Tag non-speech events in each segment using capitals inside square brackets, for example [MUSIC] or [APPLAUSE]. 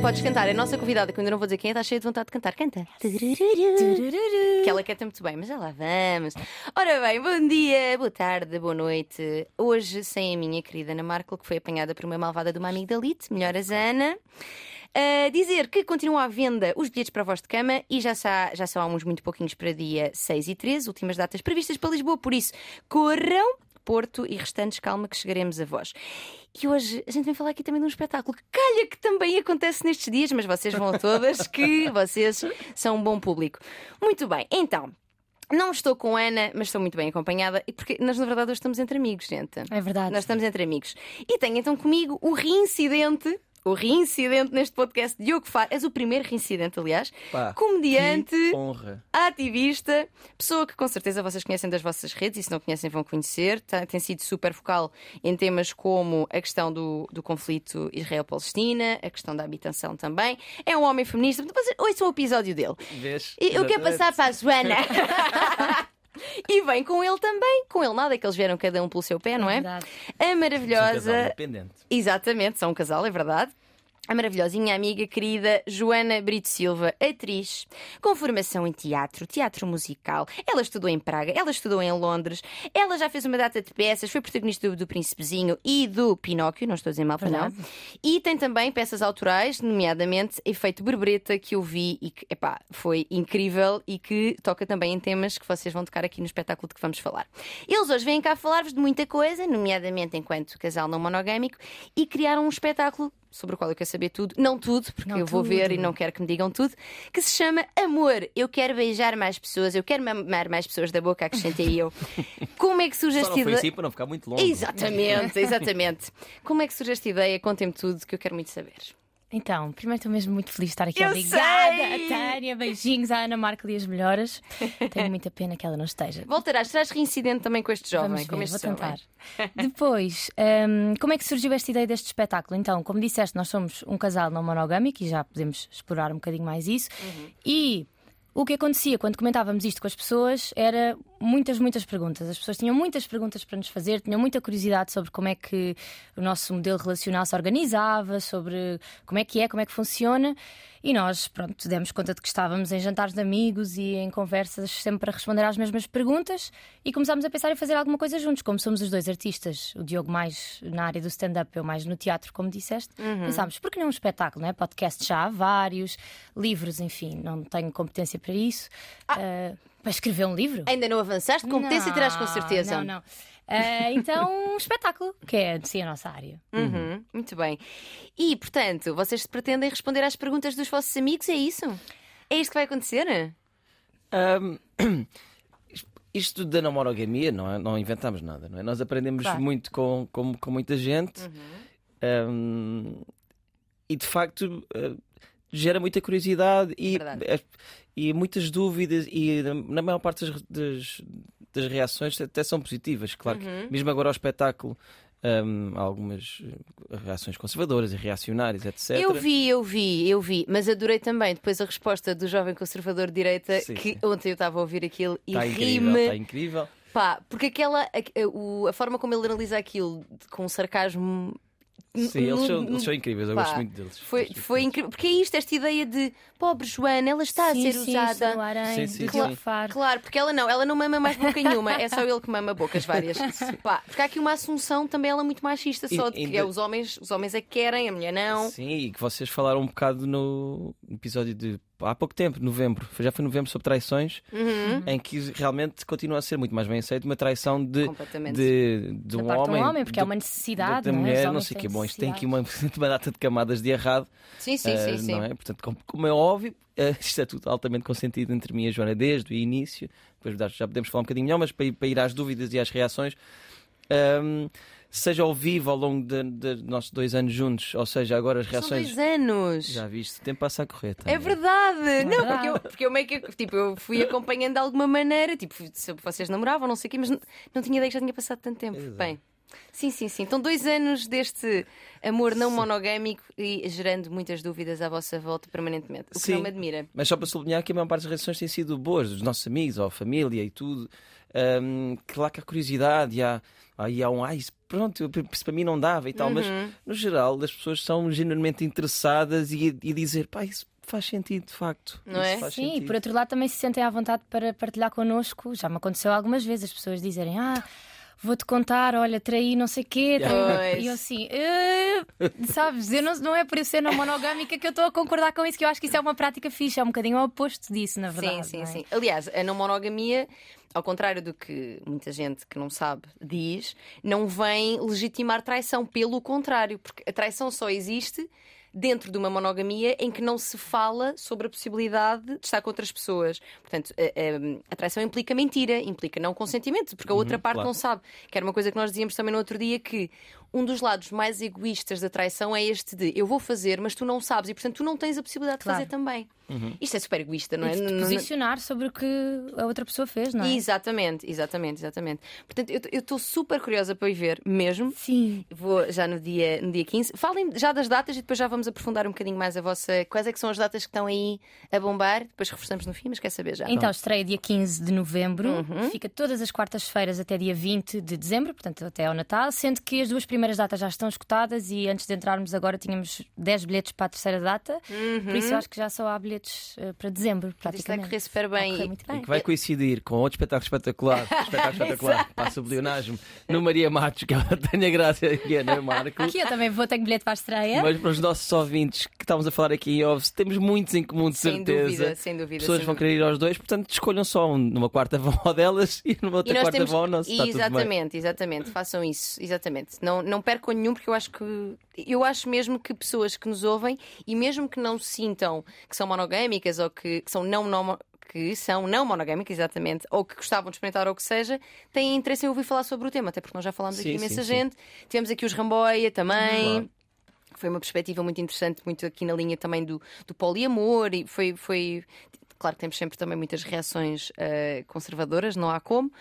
Podes cantar, é a nossa convidada, que eu ainda não vou dizer quem é, está cheia de vontade de cantar. Canta. Que ela canta muito bem, mas já lá vamos. Ora bem, bom dia, boa tarde, boa noite. Hoje, sem a minha querida Ana Marco, que foi apanhada por uma malvada de uma amigdalite, melhoras Ana. Uh, dizer que continuam à venda os bilhetes para a voz de cama e já, já são há uns muito pouquinhos para dia 6 e 13, últimas datas previstas para Lisboa, por isso corram, Porto e restantes, calma que chegaremos a vós. E hoje a gente vem falar aqui também de um espetáculo que calha que também acontece nestes dias, mas vocês vão a todas que [LAUGHS] vocês são um bom público. Muito bem, então. Não estou com Ana, mas estou muito bem acompanhada, e porque nós, na verdade, hoje estamos entre amigos, gente. É verdade. Nós estamos entre amigos. E tenho então comigo o reincidente o reincidente neste podcast, Diogo Faro. És o primeiro reincidente, aliás. Pá, Comediante, ativista, pessoa que com certeza vocês conhecem das vossas redes e se não conhecem vão conhecer. Tá- Tem sido super focal em temas como a questão do, do conflito Israel-Palestina, a questão da habitação também. É um homem feminista. Vocês ouçam o episódio dele. Vês? Eu quero Exatamente. passar para a Joana. [LAUGHS] e vem com ele também. Com ele nada, que eles vieram cada um pelo seu pé, não é? verdade. A Sou um casal maravilhosa. independente. Exatamente, são um casal, é verdade. A maravilhosinha amiga querida Joana Brito Silva, atriz, com formação em teatro, teatro musical. Ela estudou em Praga, ela estudou em Londres, ela já fez uma data de peças, foi protagonista do, do Príncipezinho e do Pinóquio, não estou a dizer mal para não. E tem também peças autorais, nomeadamente Efeito Borboleta, que eu vi e que epá, foi incrível e que toca também em temas que vocês vão tocar aqui no espetáculo de que vamos falar. Eles hoje vêm cá falar-vos de muita coisa, nomeadamente enquanto casal não monogâmico, e criaram um espetáculo sobre o qual eu quero saber tudo, não tudo, porque Não eu vou ver e não quero que me digam tudo, que se chama Amor. Eu quero beijar mais pessoas, eu quero mamar mais pessoas da boca, acrescentei eu. [LAUGHS] Como é que surge Só esta ideia? assim para não ficar muito longo. Exatamente, exatamente. Como é que surge esta ideia? Contem-me tudo que eu quero muito saber. Então, primeiro estou mesmo muito feliz de estar aqui. Eu Obrigada sei! a Tânia, beijinhos à Ana Marca e as melhoras. [LAUGHS] Tenho muita pena que ela não esteja. Voltarás, serás reincidente também com este jovem, Vamos com ver, este vou jovem. tentar. [LAUGHS] Depois, hum, como é que surgiu esta ideia deste espetáculo? Então, como disseste, nós somos um casal não monogâmico e já podemos explorar um bocadinho mais isso. E o que acontecia quando comentávamos isto com as pessoas era muitas, muitas perguntas. As pessoas tinham muitas perguntas para nos fazer, tinham muita curiosidade sobre como é que o nosso modelo relacional se organizava, sobre como é que é, como é que funciona. E nós, pronto, demos conta de que estávamos em jantares de amigos e em conversas sempre a responder às mesmas perguntas e começámos a pensar em fazer alguma coisa juntos. Como somos os dois artistas, o Diogo mais na área do stand-up, eu mais no teatro, como disseste, pensámos, por que não um espetáculo, não é? Podcast já há vários, livros, enfim, não tenho competência para isso. Ah, para escrever um livro? Ainda não avançaste? Competência terás com certeza. Não, não. Ah, então, um espetáculo, que é de si a nossa área. Uhum, Muito bem. E, portanto, vocês pretendem responder às perguntas dos vossos amigos, é isso? É isto que vai acontecer? Ahm, [CLEARS THROAT] isto da não monogamia, não, é? não inventamos nada, não é? Nós aprendemos Claro. muito com, com, com muita gente Ahm, e de facto ah, gera muita curiosidade e, eh, e muitas dúvidas e na- maior parte das, das, das reações até são positivas, claro que mesmo agora ao espetáculo há algumas reações conservadoras e reacionárias, etc. Eu vi, eu vi, eu vi, mas adorei também depois a resposta do jovem conservador de direita Sim, que ontem eu estava a ouvir aquilo e Está incrível, ri-me. está incrível. Pá, porque aquela, a, a- a forma como ele analisa aquilo com sarcasmo. Sim, eles são, eles são incríveis, eu pá, gosto muito deles. Foi, foi incrível. Porque é isto, esta ideia de pobre Joana, ela está sim, a ser sim, usada. Sim, sim, do sim. Claro, porque ela não, ela não mama mais boca [LAUGHS] nenhuma, é só ele que mama bocas várias. [LAUGHS] Pá, porque há aqui uma assunção também ela muito machista, só E- de que ainda- é os homens, os homens é que querem, a mulher não. Sim, e que vocês falaram um bocado no episódio de há pouco tempo, novembro, já foi novembro sobre traições, Uhum. em que realmente continua a ser muito mais bem aceito uma traição de, de, de Da um homem. um homem, porque de- é uma necessidade. da não é? Os mulher, não homens sei o que. Bom, isto tem aqui uma, [LAUGHS] uma data de camadas de errado. Sim, sim, eh, sim, sim. Não é? Portanto, como, como é óbvio, eh, [LAUGHS] isto é tudo altamente consentido entre mim e a Joana desde o início. Depois já- podemos falar um bocadinho melhor, mas para ir, para ir às dúvidas e às reações. ahm, seja ao vivo ao longo de, de nossos dois anos juntos, ou seja, agora as São reações. dois anos. Já viste, o tempo passa a correr. É Tânia. verdade! não, verdade. porque eu, porque eu meio que tipo, eu fui acompanhando de alguma maneira, tipo, se vocês namoravam, não sei o quê, mas não, não tinha ideia que já tinha passado tanto tempo. Exato. Bem, sim, sim, sim. Então, dois anos deste amor não monogâmico e gerando muitas dúvidas à vossa volta permanentemente. O que Sim. não me admira. Mas só para sublinhar que a maior parte das reações têm sido boas, dos nossos amigos ou família e tudo. Um, claro que há curiosidade, e há, aí há um, ah, isso, pronto, isso para mim não dava e tal, mas Uhum. no geral as pessoas são genuinamente interessadas e, e dizer, pá, isso faz sentido de facto. Não Isso é? faz Sim, e por outro lado também se sentem à vontade para partilhar connosco. Já me aconteceu algumas vezes as pessoas dizerem: Ah, vou-te contar, olha, traí não sei quê. traí-". E eu assim, "Eh", sabes, eu não, não é por eu ser não monogâmica que eu estou a concordar com isso, que eu acho que isso é uma prática fixe, é um bocadinho o oposto disso, na verdade. Sim, sim, é? sim. Aliás, a não monogamia, ao contrário do que muita gente que não sabe diz, não vem legitimar traição. Pelo contrário, porque a traição só existe dentro de uma monogamia em que não se fala sobre a possibilidade de estar com outras pessoas. Portanto, a, a- traição implica mentira, implica não consentimento, porque a outra parte claro. não sabe. Que era uma coisa que nós dizíamos também no outro dia que um dos lados mais egoístas da traição é este de eu vou fazer, mas tu não sabes e portanto tu não tens a possibilidade de Claro. fazer também. Isto é super egoísta, não E é? de Não- não- posicionar sobre o que a outra pessoa fez, não é? Exatamente, exatamente, exatamente. Portanto, eu estou super curiosa para ir ver mesmo. Sim. Vou já no dia, no dia 15. Falem já das datas e depois já vamos aprofundar um bocadinho mais a vossa. Quais é que são as datas que estão aí a bombar? Depois reforçamos no fim, mas quer saber já. Então, estreia dia 15 de novembro, Uhum. fica todas as quartas-feiras até dia 20 de dezembro, portanto até ao Natal, sendo que as duas primeiras datas já estão escutadas e antes de entrarmos agora tínhamos 10 bilhetes para a terceira data, por isso eu acho que já só há bilhetes eh, para dezembro, Uhum. Isto vai praticamente. correr super Vai bem. correr muito bem. E que vai coincidir com outro espetáculo espetacular, [LAUGHS] espetáculo espetacular, passa o bilionagem, no Maria Matos, que ela tenha graça aqui, é, não é, Marco? Aqui eu também vou ter bilhete para a estreia. Mas para os nossos ouvintes que estávamos a falar aqui em off, temos muitos em comum, de Sem certeza. dúvida, sem dúvida. Pessoas sem vão dúvida. querer ir aos dois, portanto escolham só um. Numa quarta vão ao delas e numa outra E quarta temos. vão ao nosso. Exatamente, exatamente. Façam isso, exatamente. Não, não percam nenhum, porque eu acho que. Eu acho mesmo que pessoas que nos ouvem e mesmo que não sintam que são monogâmicas ou que, que são não, não que são não monogâmicas, exatamente, ou que gostavam de experimentar ou o que seja, têm interesse em ouvir falar sobre o tema, até porque nós já falámos aqui imensa sim, sim. gente. Tivemos aqui os Ramboia também. Claro. Foi uma perspectiva muito interessante, muito aqui na linha também do, do poliamor, e foi, foi. Claro que temos sempre também muitas reações eh, conservadoras, não há como.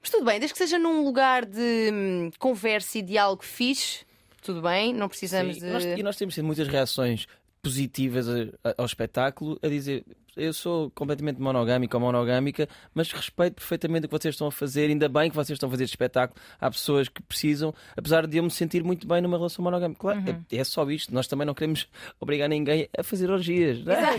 Mas tudo bem, desde que seja num lugar de hum, conversa e diálogo fixe, tudo bem, não precisamos Sim, de. e nós- E nós temos tido muitas reações positivas a- a- ao espetáculo a dizer eu sou completamente monogâmico ou monogâmica, mas respeito perfeitamente o que vocês estão a fazer, ainda bem que vocês estão a fazer este espetáculo. Há pessoas que precisam, apesar de eu me sentir muito bem numa relação monogâmica. Claro, Uhum. é, é só isto. Nós também não queremos obrigar ninguém a fazer orgias. não é?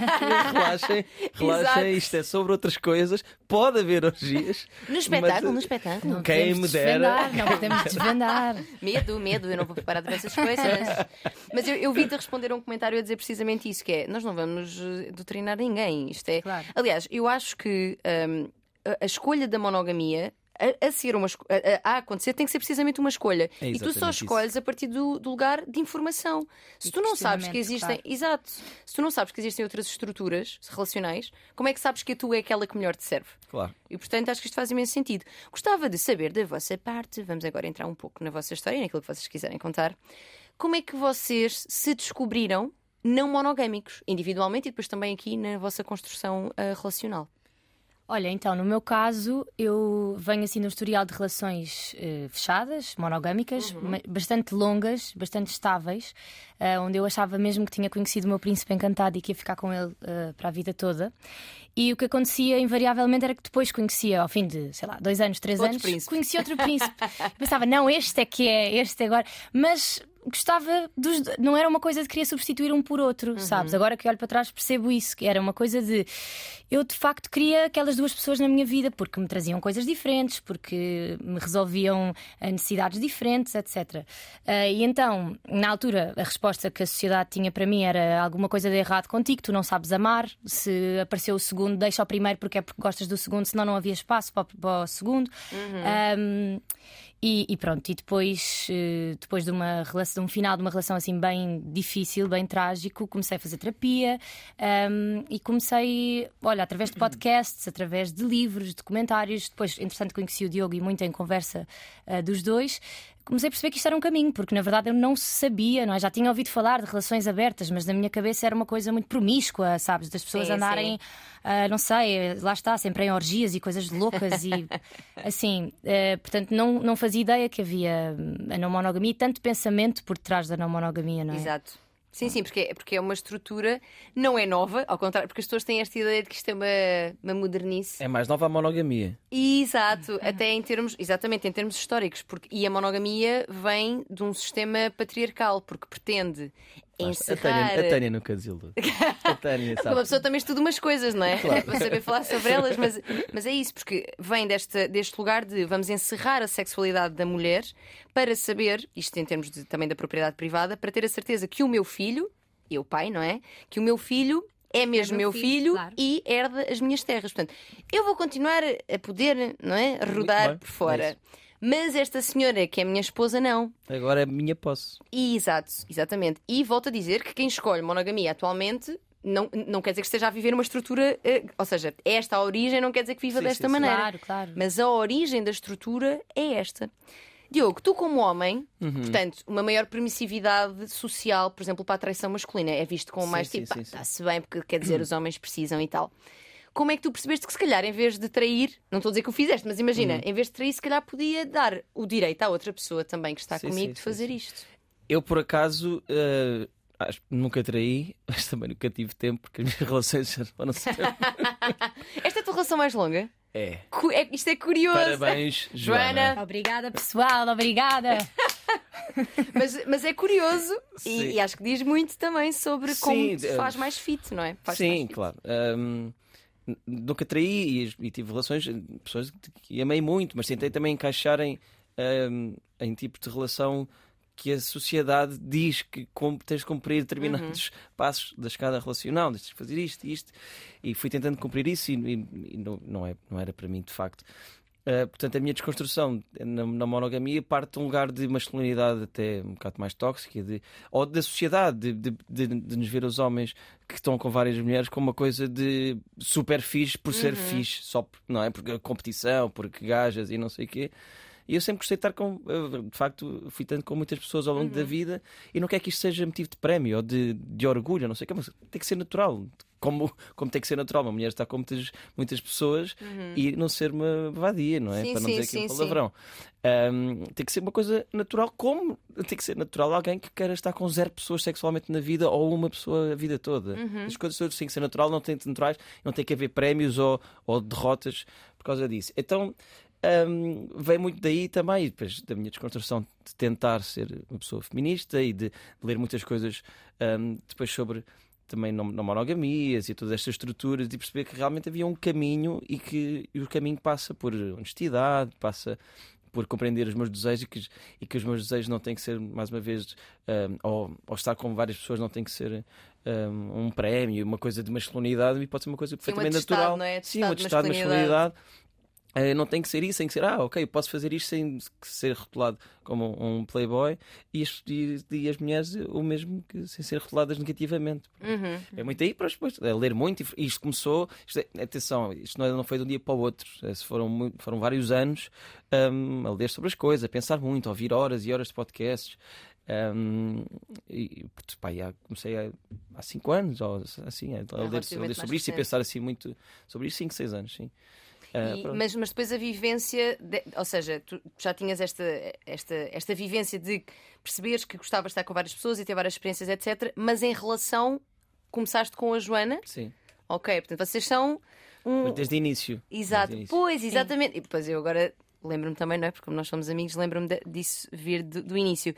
relaxem, [LAUGHS] relaxem, isto é sobre outras coisas. Pode haver orgias. No espetáculo, mas- no espetáculo. Não Quem me dera. desvendar, não podemos [LAUGHS] desvendar. Medo, medo, eu não vou preparar dessas coisas. [LAUGHS] Mas eu, eu vi-te a responder a um comentário a dizer precisamente isso: que é nós não vamos eh, doutrinar ninguém. Isto é. Claro. Aliás, eu acho que hum, a, a escolha da monogamia. A, a ser uma a, a- acontecer tem que ser precisamente uma escolha. É e tu só exatamente isso. escolhes a partir do, do lugar de informação. Se E tu não sabes que existem. claro. Exato. Se tu não sabes que existem outras estruturas relacionais, como é que sabes que a tua é aquela que melhor te serve? Claro. E portanto acho que isto faz imenso sentido. Gostava de saber da vossa parte, vamos agora entrar um pouco na vossa história, naquilo que vocês quiserem contar. Como é que vocês se descobriram não monogâmicos, individualmente e depois também aqui na vossa construção ah, relacional? Olha, então, no meu caso, eu venho assim de um historial de relações eh, fechadas, monogâmicas, ma- bastante longas, bastante estáveis, eh, onde eu achava mesmo que tinha conhecido o meu príncipe encantado e que ia ficar com ele eh, para a vida toda. E o que acontecia invariavelmente era que depois conhecia, ao fim de, sei lá, dois anos, três Outro anos, príncipe. conhecia outro [LAUGHS] príncipe. Pensava, não, este é que é, este é agora. Mas gostava dos. Não era uma coisa de querer substituir um por outro, sabes? Agora que olho para trás percebo isso, que era uma coisa de. Eu de facto queria aquelas duas pessoas na minha vida porque me traziam coisas diferentes, porque me resolviam eh, necessidades diferentes, etc. Eh, e então, na altura, a resposta que a sociedade tinha para mim era alguma coisa de errado contigo, tu não sabes amar. Se apareceu o segundo, deixa o primeiro porque é porque gostas do segundo, senão não havia espaço para, o- para o segundo. Um, e, e pronto, e depois, eh, depois de uma relação, de um final de uma relação assim bem difícil, bem trágico, comecei a fazer terapia um, e comecei, olha, através de podcasts, através de livros, de comentários. Depois, entretanto, conheci o Diogo e muito em conversa eh, dos dois. Comecei a perceber que isto era um caminho, porque na verdade eu não sabia, não é? Já tinha ouvido falar de relações abertas, mas na minha cabeça era uma coisa muito promíscua, sabes? Das pessoas Sim, andarem ah, não sei, lá está, sempre em orgias e coisas loucas e [LAUGHS] assim, eh, portanto, não, não fazia ideia que havia hum, a não monogamia e tanto pensamento por trás da não monogamia, não é? Exato. Sim, sim, porque, é- porque é uma estrutura, não é nova, ao contrário, porque as pessoas têm esta ideia de que isto é uma, uma modernice. É mais nova a monogamia. Exato, até em termos, exatamente, em termos históricos, porque, e a monogamia vem de um sistema patriarcal, porque pretende A encerrar. Tânia, a Tânia nunca desilude. A Tânia Porque [LAUGHS] uma sabe. pessoa também estuda umas coisas, não é? [LAUGHS] Para saber falar sobre elas, mas, mas é isso, porque vem deste, deste lugar de vamos encerrar a sexualidade da mulher para saber, isto em termos de- também da propriedade privada, para ter a certeza que o meu filho, eu pai, não é? Que o meu filho é mesmo meu meu filho, filho, claro. e herda as minhas terras. Portanto, eu vou continuar a poder, não é? Rodar bem, por é fora. isso. Mas esta senhora, que é minha esposa, não. Agora é minha posse. E, exato, exatamente. E volto a dizer que quem escolhe monogamia atualmente não, não quer dizer que esteja a viver uma estrutura. eh, ou seja, esta a origem não quer dizer que viva Sim, desta sim, sim. maneira. Claro, claro. Mas a origem da estrutura é esta. Diogo, tu como homem, Uhum. portanto, uma maior permissividade social, por exemplo, para a traição masculina, é visto como Sim, mais sim, tipo, sim, "Ah, está-se bem, porque quer dizer, os homens precisam e tal. Como é que tu percebeste que se calhar, em vez de trair, não estou a dizer que o fizeste, mas imagina, Uhum. em vez de trair, se calhar podia dar o direito à outra pessoa também que está Sim, comigo sim, de fazer sim. isto. Eu, por acaso, eh, acho que nunca traí, [LAUGHS] mas também nunca tive tempo, porque as minhas [LAUGHS] relações já foram [LAUGHS] sempre. Esta é a tua relação mais longa? É. Cu- é- Isto é curioso. Parabéns, Joana. Joana. Obrigada, pessoal, obrigada. Mas, mas é curioso e, e acho que diz muito também sobre Sim, como se eh, faz mais fit, não é? Faz mais Sim, fit. claro. N- nunca traí e, e tive relações, pessoas que amei muito, mas tentei também encaixar em, ahm, em tipos de relação que a sociedade diz que tens de cumprir determinados passos da escada relacional, tens de fazer isto e isto, e fui tentando cumprir isso e, e- e não, não, é, não era para mim de facto. Uh, portanto, a minha desconstrução na, na monogamia parte de um lugar de masculinidade até um bocado mais tóxica, de, ou da sociedade, de, de, de- de nos ver os homens que estão com várias mulheres como uma coisa de super fixe por ser fixe, só por- não é? Porque a competição, porque gajas e não sei o quê. E eu sempre gostei de estar com. De facto, fui tanto com muitas pessoas ao longo da vida e não quero que isto seja motivo de prémio ou de, de orgulho, não sei o quê, mas tem que ser natural. Como, como tem que ser natural, uma mulher está com muitas, muitas pessoas e não ser uma vadia, não é? Sim, Para não sim, dizer aqui um sim, sim. palavrão. Ahm, tem que ser uma coisa natural, como tem que ser natural alguém que queira estar com zero pessoas sexualmente na vida ou uma pessoa a vida toda. Uhum. As coisas todas têm que ser natural, não tem de naturais, não tem que haver prémios ou, ou derrotas por causa disso. Então. ahm, vem muito daí também, depois da minha desconstrução de tentar ser uma pessoa feminista e de ler muitas coisas ahm, depois sobre também não, não monogamias e todas estas estruturas e perceber que realmente havia um caminho e que e o caminho passa por honestidade, passa por compreender os meus desejos e que, e que os meus desejos não têm que ser, mais uma vez, um, ou, ou estar com várias pessoas não tem que ser um, um prémio, uma coisa de masculinidade e pode ser uma coisa Sim, um perfeitamente natural. não é? Sim, um atestado de masculinidade. Eh, não tem que ser isso, tem que ser, ah, ok, posso fazer isto sem ser rotulado como um playboy e as, e, e as mulheres o mesmo que sem ser rotuladas negativamente. Uhum. É muito aí, para depois é ler muito. E isto começou, isto é- atenção, isto não, é- não foi de um dia para o outro. É, Foram, foram vários anos hum, a ler sobre as coisas, a pensar muito, a ouvir horas e horas de podcasts. Hum, e pá, já comecei há, há cinco anos, ou assim, a, a ler, a ler sobre isto e pensar assim muito sobre isto, cinco, seis anos, sim. Ah, E- mas, mas depois a vivência, de- ou seja, tu já tinhas esta, esta, esta vivência de perceberes que gostavas de estar com várias pessoas e ter várias experiências, etc. Mas em relação, começaste com a Joana, Sim, ok, portanto vocês são um. desde o início. Exato, Desde início. pois, exatamente. E depois eu agora lembro-me também, não é? Porque como nós somos amigos, lembro-me disso vir do, do início.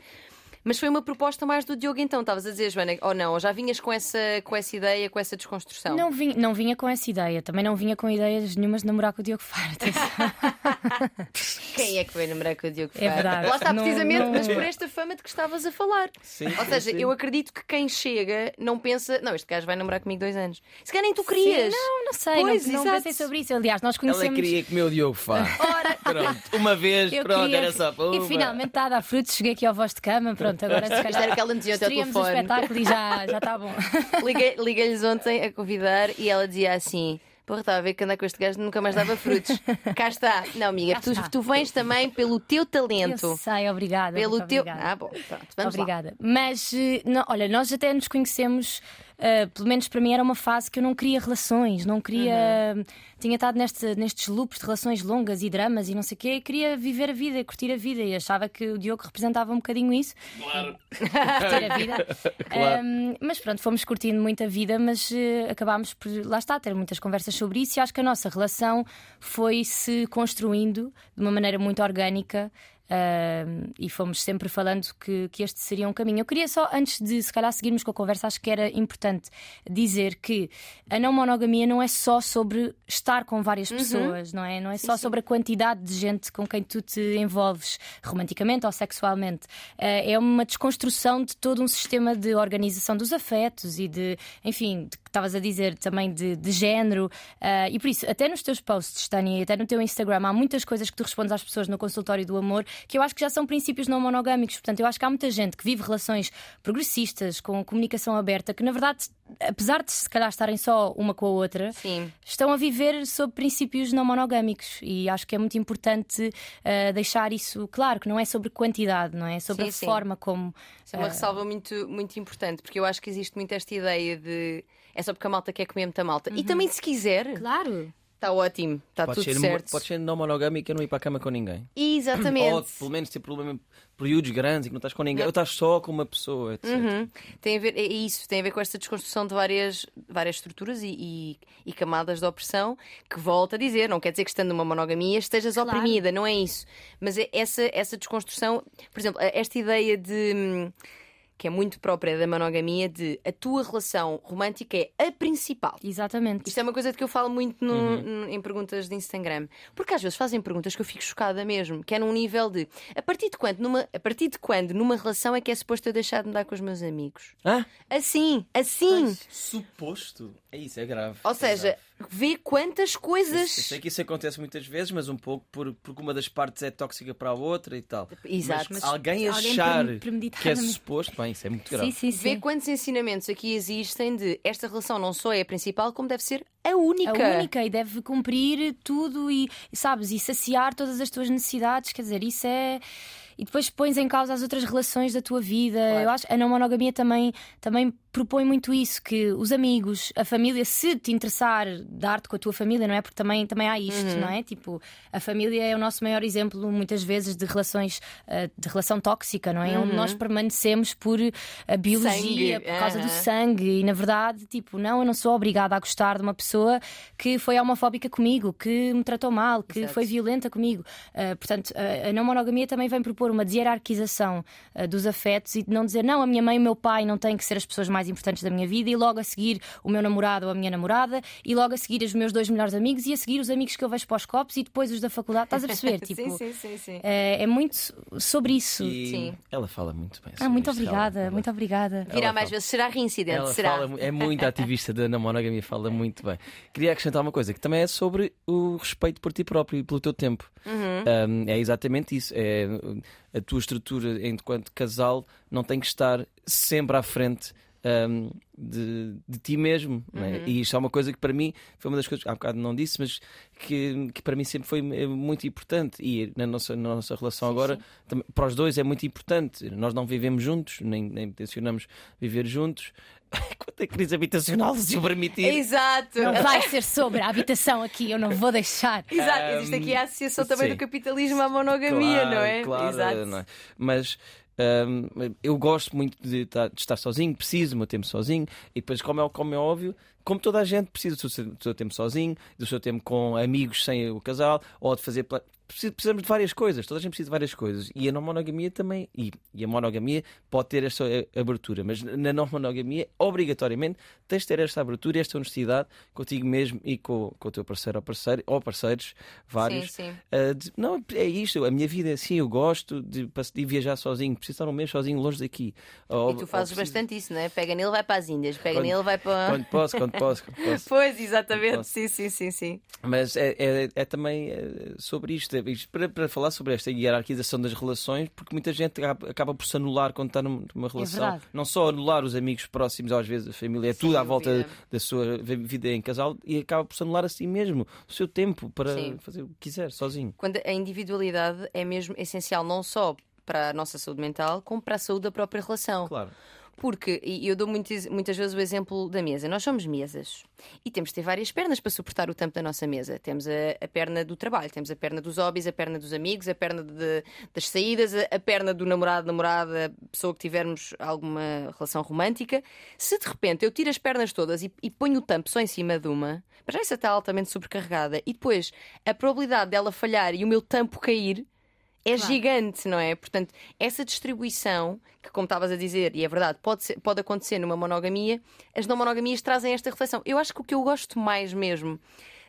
Mas foi uma proposta mais do Diogo, então, estavas a dizer, Joana, ou não, ou já vinhas com essa, com essa ideia, com essa desconstrução? Não vinha, não vinha com essa ideia. Também não vinha com ideias nenhumas de namorar com o Diogo atenção. [LAUGHS] Quem é que veio namorar com o Diogo É Faro? verdade. Lá está, Não- precisamente, não- mas por esta fama de que estavas a falar. Sim, Ou sim, seja, sim. eu acredito que quem chega não pensa, não, este gajo vai namorar comigo dois anos. Se calhar nem tu querias. Não, não sei, Pois, não, não pensei sobre isso. Aliás, nós Ela conhecemos. queria comer o Diogo Fá. [LAUGHS] Pronto, uma vez, Eu pronto, queria... era só para E uma. finalmente está a dar frutos, cheguei aqui ao vosso de cama, pronto, agora se Isto era calhar o que ela me dizia até o telefone. espetáculo e já está bom. [LAUGHS] Liguei- Liguei-lhes ontem a convidar e ela dizia assim: Porra, estava a ver que andar com este gajo nunca mais dava frutos. [LAUGHS] Cá está. Não, amiga, tu, tu vens também pelo teu Eu talento. sei, obrigada. Pelo teu. obrigada. Ah, bom, pronto, vamos lá. Obrigada. Mas, eh, não, olha, nós até nos conhecemos uh, pelo menos para mim, era uma fase que eu não queria relações, não queria. Uhum. Tinha estado neste, nestes loops de relações longas e dramas e não sei o quê, e queria viver a vida, curtir a vida, e achava que o Diogo representava um bocadinho isso. Claro. [LAUGHS] curtir a vida. [LAUGHS] claro. Um, mas pronto, fomos curtindo muito a vida, mas uh, acabámos por, lá está, ter muitas conversas sobre isso, e acho que a nossa relação foi se construindo de uma maneira muito orgânica. Uh, e fomos sempre falando que, que este seria um caminho. Eu queria só, antes de se calhar seguirmos com a conversa, acho que era importante dizer que a não monogamia não é só sobre estar com várias uhum. pessoas, não é? Não é sim, só sim. sobre a quantidade de gente com quem tu te envolves romanticamente ou sexualmente. Uh, é uma desconstrução de todo um sistema de organização dos afetos e de, enfim, de estavas a dizer também de, de género. Uh, e por isso, até nos teus posts, Tânia, e até no teu Instagram, há muitas coisas que tu respondes às pessoas no consultório do amor que eu acho que já são princípios não monogâmicos. Portanto, eu acho que há muita gente que vive relações progressistas, com comunicação aberta, que na verdade, apesar de se calhar estarem só uma com a outra, Sim. estão a viver sob princípios não monogâmicos. E acho que é muito importante uh, deixar isso claro, que não é sobre quantidade, não é? sobre sim, a sim. forma como. Isso é uma uh... ressalva muito, muito importante, porque eu acho que existe muito esta ideia de é só porque a malta quer comer muita malta. Uhum. E também, se quiser. Claro. Está ótimo, está tudo ser, certo. Pode ser não monogâmica e não ir para a cama com ninguém. [CLEARS THROAT] Exatamente. Ou pelo menos ter problema, períodos grandes e que não estás com ninguém. Ou estás só com uma pessoa, etc. Uhum. Tem a ver, é isso, tem a ver com esta desconstrução de várias, várias estruturas e, e, e, camadas de opressão que volta a dizer. Não quer dizer que estando numa monogamia estejas claro. oprimida, não é isso. Mas é essa, essa desconstrução, por exemplo, esta ideia de hum, que é muito própria da monogamia, de a tua relação romântica é a principal. Exatamente. Isto é uma coisa de que eu falo muito no, uhum. em perguntas de Instagram. Porque às vezes fazem perguntas que eu fico chocada mesmo, que é num nível de a partir de quando numa, a partir de quando numa relação é que é suposto eu deixar de andar com os meus amigos? Ah? Assim, assim. Mas, suposto? É isso, é grave. Ou é seja, grave vê quantas coisas. Eu sei que isso acontece muitas vezes, mas um pouco por, porque uma das partes é tóxica para a outra e tal. Exato. Mas, mas alguém achar que é suposto, bem, isso é muito grave. Sim, sim, sim. Vê quantos ensinamentos aqui existem de esta relação não só é a principal, como deve ser a única. A única e deve cumprir tudo e, sabes, e saciar todas as tuas necessidades. Quer dizer, isso é e depois pões em causa as outras relações da tua vida. Claro. Eu acho a não monogamia também, também propõe muito isso, que os amigos, a família, se te interessar dar-te com a tua família, não é? Porque também, também há isto, uhum. não é? Tipo, a família é o nosso maior exemplo, muitas vezes, de relações uh, de relação tóxica, não é? Uhum. Onde nós permanecemos por a biologia, sangue. por causa uhum. do sangue. E na verdade, tipo, não, eu não sou obrigada a gostar de uma pessoa que foi homofóbica comigo, que me tratou mal, que Exato. foi violenta comigo. Uh, portanto, a, não monogamia também vem propor uma deshierarquização uh, dos afetos e de não dizer, não, a minha mãe e o meu pai não têm que ser as pessoas mais mais importantes da minha vida e logo a seguir o meu namorado ou a minha namorada e logo a seguir os meus dois melhores amigos e a seguir os amigos que eu vejo para os copos e depois os da faculdade. Estás a perceber? [LAUGHS] tipo, sim, sim, sim, sim. É, é muito sobre isso. E sim. Ela fala muito bem. Ah, muito obrigada, ela, muito obrigada. Virá mais vezes, será reincidente, ela será? Fala, é muito ativista da monogamia, fala [LAUGHS] muito bem. Queria acrescentar uma coisa que também é sobre o respeito por ti próprio e pelo teu tempo. Uhum. Um, é exatamente isso. É, a tua estrutura enquanto casal não tem que estar sempre à frente um, de, de, ti mesmo. É? Uhum. É? E isto é uma coisa que para mim foi uma das coisas, há bocado não disse, mas que, que para mim sempre foi eh, muito importante. E na nossa, na nossa relação sim, agora, sim. Também, para os dois é muito importante. Nós não vivemos juntos, nem, nem tencionamos viver juntos. [LAUGHS] Quanto a crise habitacional, se o permitir. Exato. Não vai ser sobre a habitação aqui, eu não vou deixar. Exato, existe aqui a associação também sim. do capitalismo à monogamia, claro, não é? Claro, Exato. Não é? Mas um, eu gosto muito de, de, estar sozinho, preciso do meu tempo sozinho, e depois, como é, como é óbvio, como toda a gente precisa do seu, do seu tempo sozinho, do seu tempo com amigos sem o casal, ou de fazer precisamos de várias coisas, toda a gente precisa de várias coisas. E a não monogamia também, e, e a monogamia pode ter esta abertura, mas na não monogamia, obrigatoriamente, tens de ter esta abertura e esta honestidade contigo mesmo e com, com o teu parceiro ou parceiro, ou parceiros, vários. Sim, sim. Uh, de, não, é isto, a minha vida é assim, eu gosto de, de viajar sozinho, preciso estar um mês sozinho longe daqui. Ou, e tu fazes preciso... bastante isso, não é? Pega nele, vai para as Índias, pega quando, nele, vai para. Quando posso, quando posso. Quando [LAUGHS] posso. pois, exatamente, sim, sim, sim, sim. Mas é, é, é também eh, sobre isto para, para falar sobre esta hierarquização das relações, porque muita gente acaba por se anular quando está numa é relação. É não só anular os amigos próximos, às vezes a família, é tudo à volta da sua vida em casal e acaba por se anular a si mesmo o seu tempo para Sim. fazer o que quiser, sozinho. Quando a individualidade é mesmo essencial, não só para a nossa saúde mental, como para a saúde da própria relação. Claro. Porque, e eu dou muitas, muitas vezes o exemplo da mesa. Nós somos mesas e temos de ter várias pernas para suportar o tampo da nossa mesa. Temos a, a perna do trabalho, temos a perna dos hobbies, a perna dos amigos, a perna de- das saídas, a, a perna do namorado, namorada, pessoa que tivermos alguma relação romântica. Se de repente eu tiro as pernas todas e, e ponho o tampo só em cima de uma, para já essa está altamente sobrecarregada e depois a probabilidade dela falhar e o meu tampo cair é Claro. gigante, não é? Portanto, essa distribuição, que como estavas a dizer, e é verdade, pode, ser- pode acontecer numa monogamia, as não monogamias trazem esta reflexão. Eu acho que o que eu gosto mais mesmo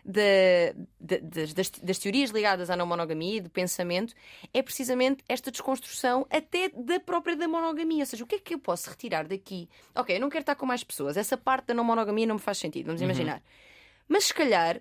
da- da- das, das- das teorias ligadas à não monogamia e do pensamento é precisamente esta desconstrução até da própria da monogamia. Ou seja, o que é que eu posso retirar daqui? Ok, eu não quero estar com mais pessoas, essa parte da não monogamia não me faz sentido, vamos imaginar. Mas se calhar.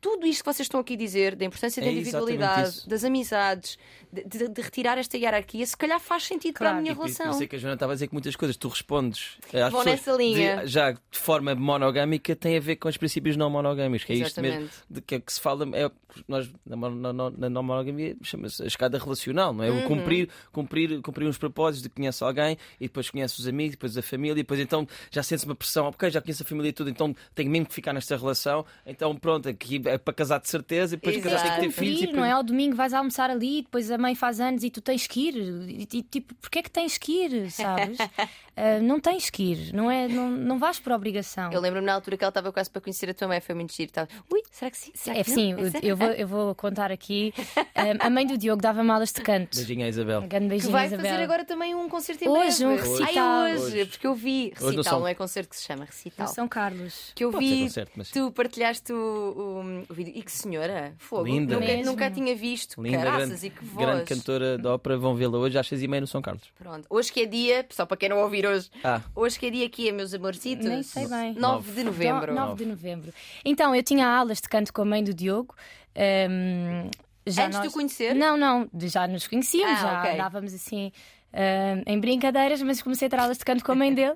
Tudo isto que vocês estão aqui a dizer, da importância da É individualidade, das amizades, de, de- retirar esta hierarquia, se calhar faz sentido para a Claro. minha E relação. isso é que a Joana estava a dizer que muitas coisas tu respondes às pessoas nessa linha. de- já de forma monogâmica tem a ver com os princípios não monogâmicos, que é isto mesmo Exatamente. de que, é que se fala é o que nós na, na- na- na não monogamia chama-se a escada relacional, não é? Uhum. O cumprir, cumprir, cumprir uns propósitos de que conhece alguém e depois conhece os amigos, depois a família, e depois então já sente-se uma pressão, ok, já conheço a família toda, então tenho mesmo que ficar nesta relação, então pronto, aqui é para casar de certeza e depois Exato. casar tem que ter filhos e Ir, não é? Ao domingo vais almoçar ali, depois a mãe faz anos e tu tens que ir. E, e, tipo, porquê é que tens que ir, sabes? [LAUGHS] Ah, não tens que ir, não, é, não, não vais por obrigação. Eu lembro-me na altura que ela estava quase para conhecer a tua mãe, foi muito giro. Estava, ui, será que sim? Será É que sim, [LAUGHS] É sério? eu vou, eu vou contar aqui. Ah, a mãe do Diogo dava malas de canto. Beijinho à Isabel. Um grande Que beijinho, vai Isabel. fazer agora também um concerto em Hoje, breve. um recital. Ai, hoje, Hoje. porque eu vi. Hoje Recital, São- não é concerto que se chama, recital. No São Carlos. Que eu Pode vi, concerto, mas tu partilhaste o, o, o vídeo. E que senhora, fogo. Linda. Nunca, nunca a tinha visto. Linda, Caraças, grande, e que voz. Grande cantora de ópera, vão vê-la hoje às seis e meia no São Carlos. Pronto. Hoje que é dia, só para quem não ouvir hoje, Ah, hoje que é dia aqui, meus amorcitos. Nem sei bem. 9 de novembro. 9 de novembro. Então, eu tinha aulas de canto com a mãe do Diogo. ahm, já Antes de nós... o conhecer? Não, não, já nos conhecíamos, Ah, já ok. andávamos assim ahm, em brincadeiras, mas comecei a ter aulas de canto com a mãe dele.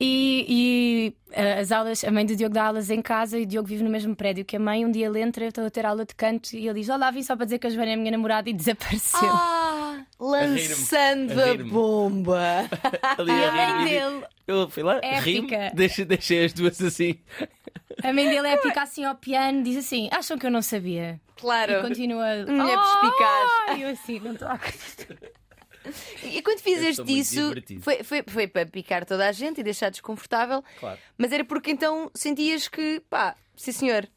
E, e, ah, as aulas, a mãe do Diogo dá aulas em casa e o Diogo vive no mesmo prédio que a mãe. Um dia ele entra, eu estou a ter aula de canto e ele diz: Olá, vim só para dizer que a Joana é a minha namorada e desapareceu. Ah, lançando A a, bomba. [LAUGHS] ali e a mãe rir, dele, Eu fui lá, Épica. deixei, deixei as duas assim. a mãe dele é pica assim ao piano, diz assim: Acham que eu não sabia? Claro. E continua. Mulher perspicaz. Oh! E eu assim, não estou a acreditar. E quando fizeste isso, foi, foi, foi para picar toda a gente e deixar desconfortável. Claro. Mas era porque então sentias que, pá, sim senhor.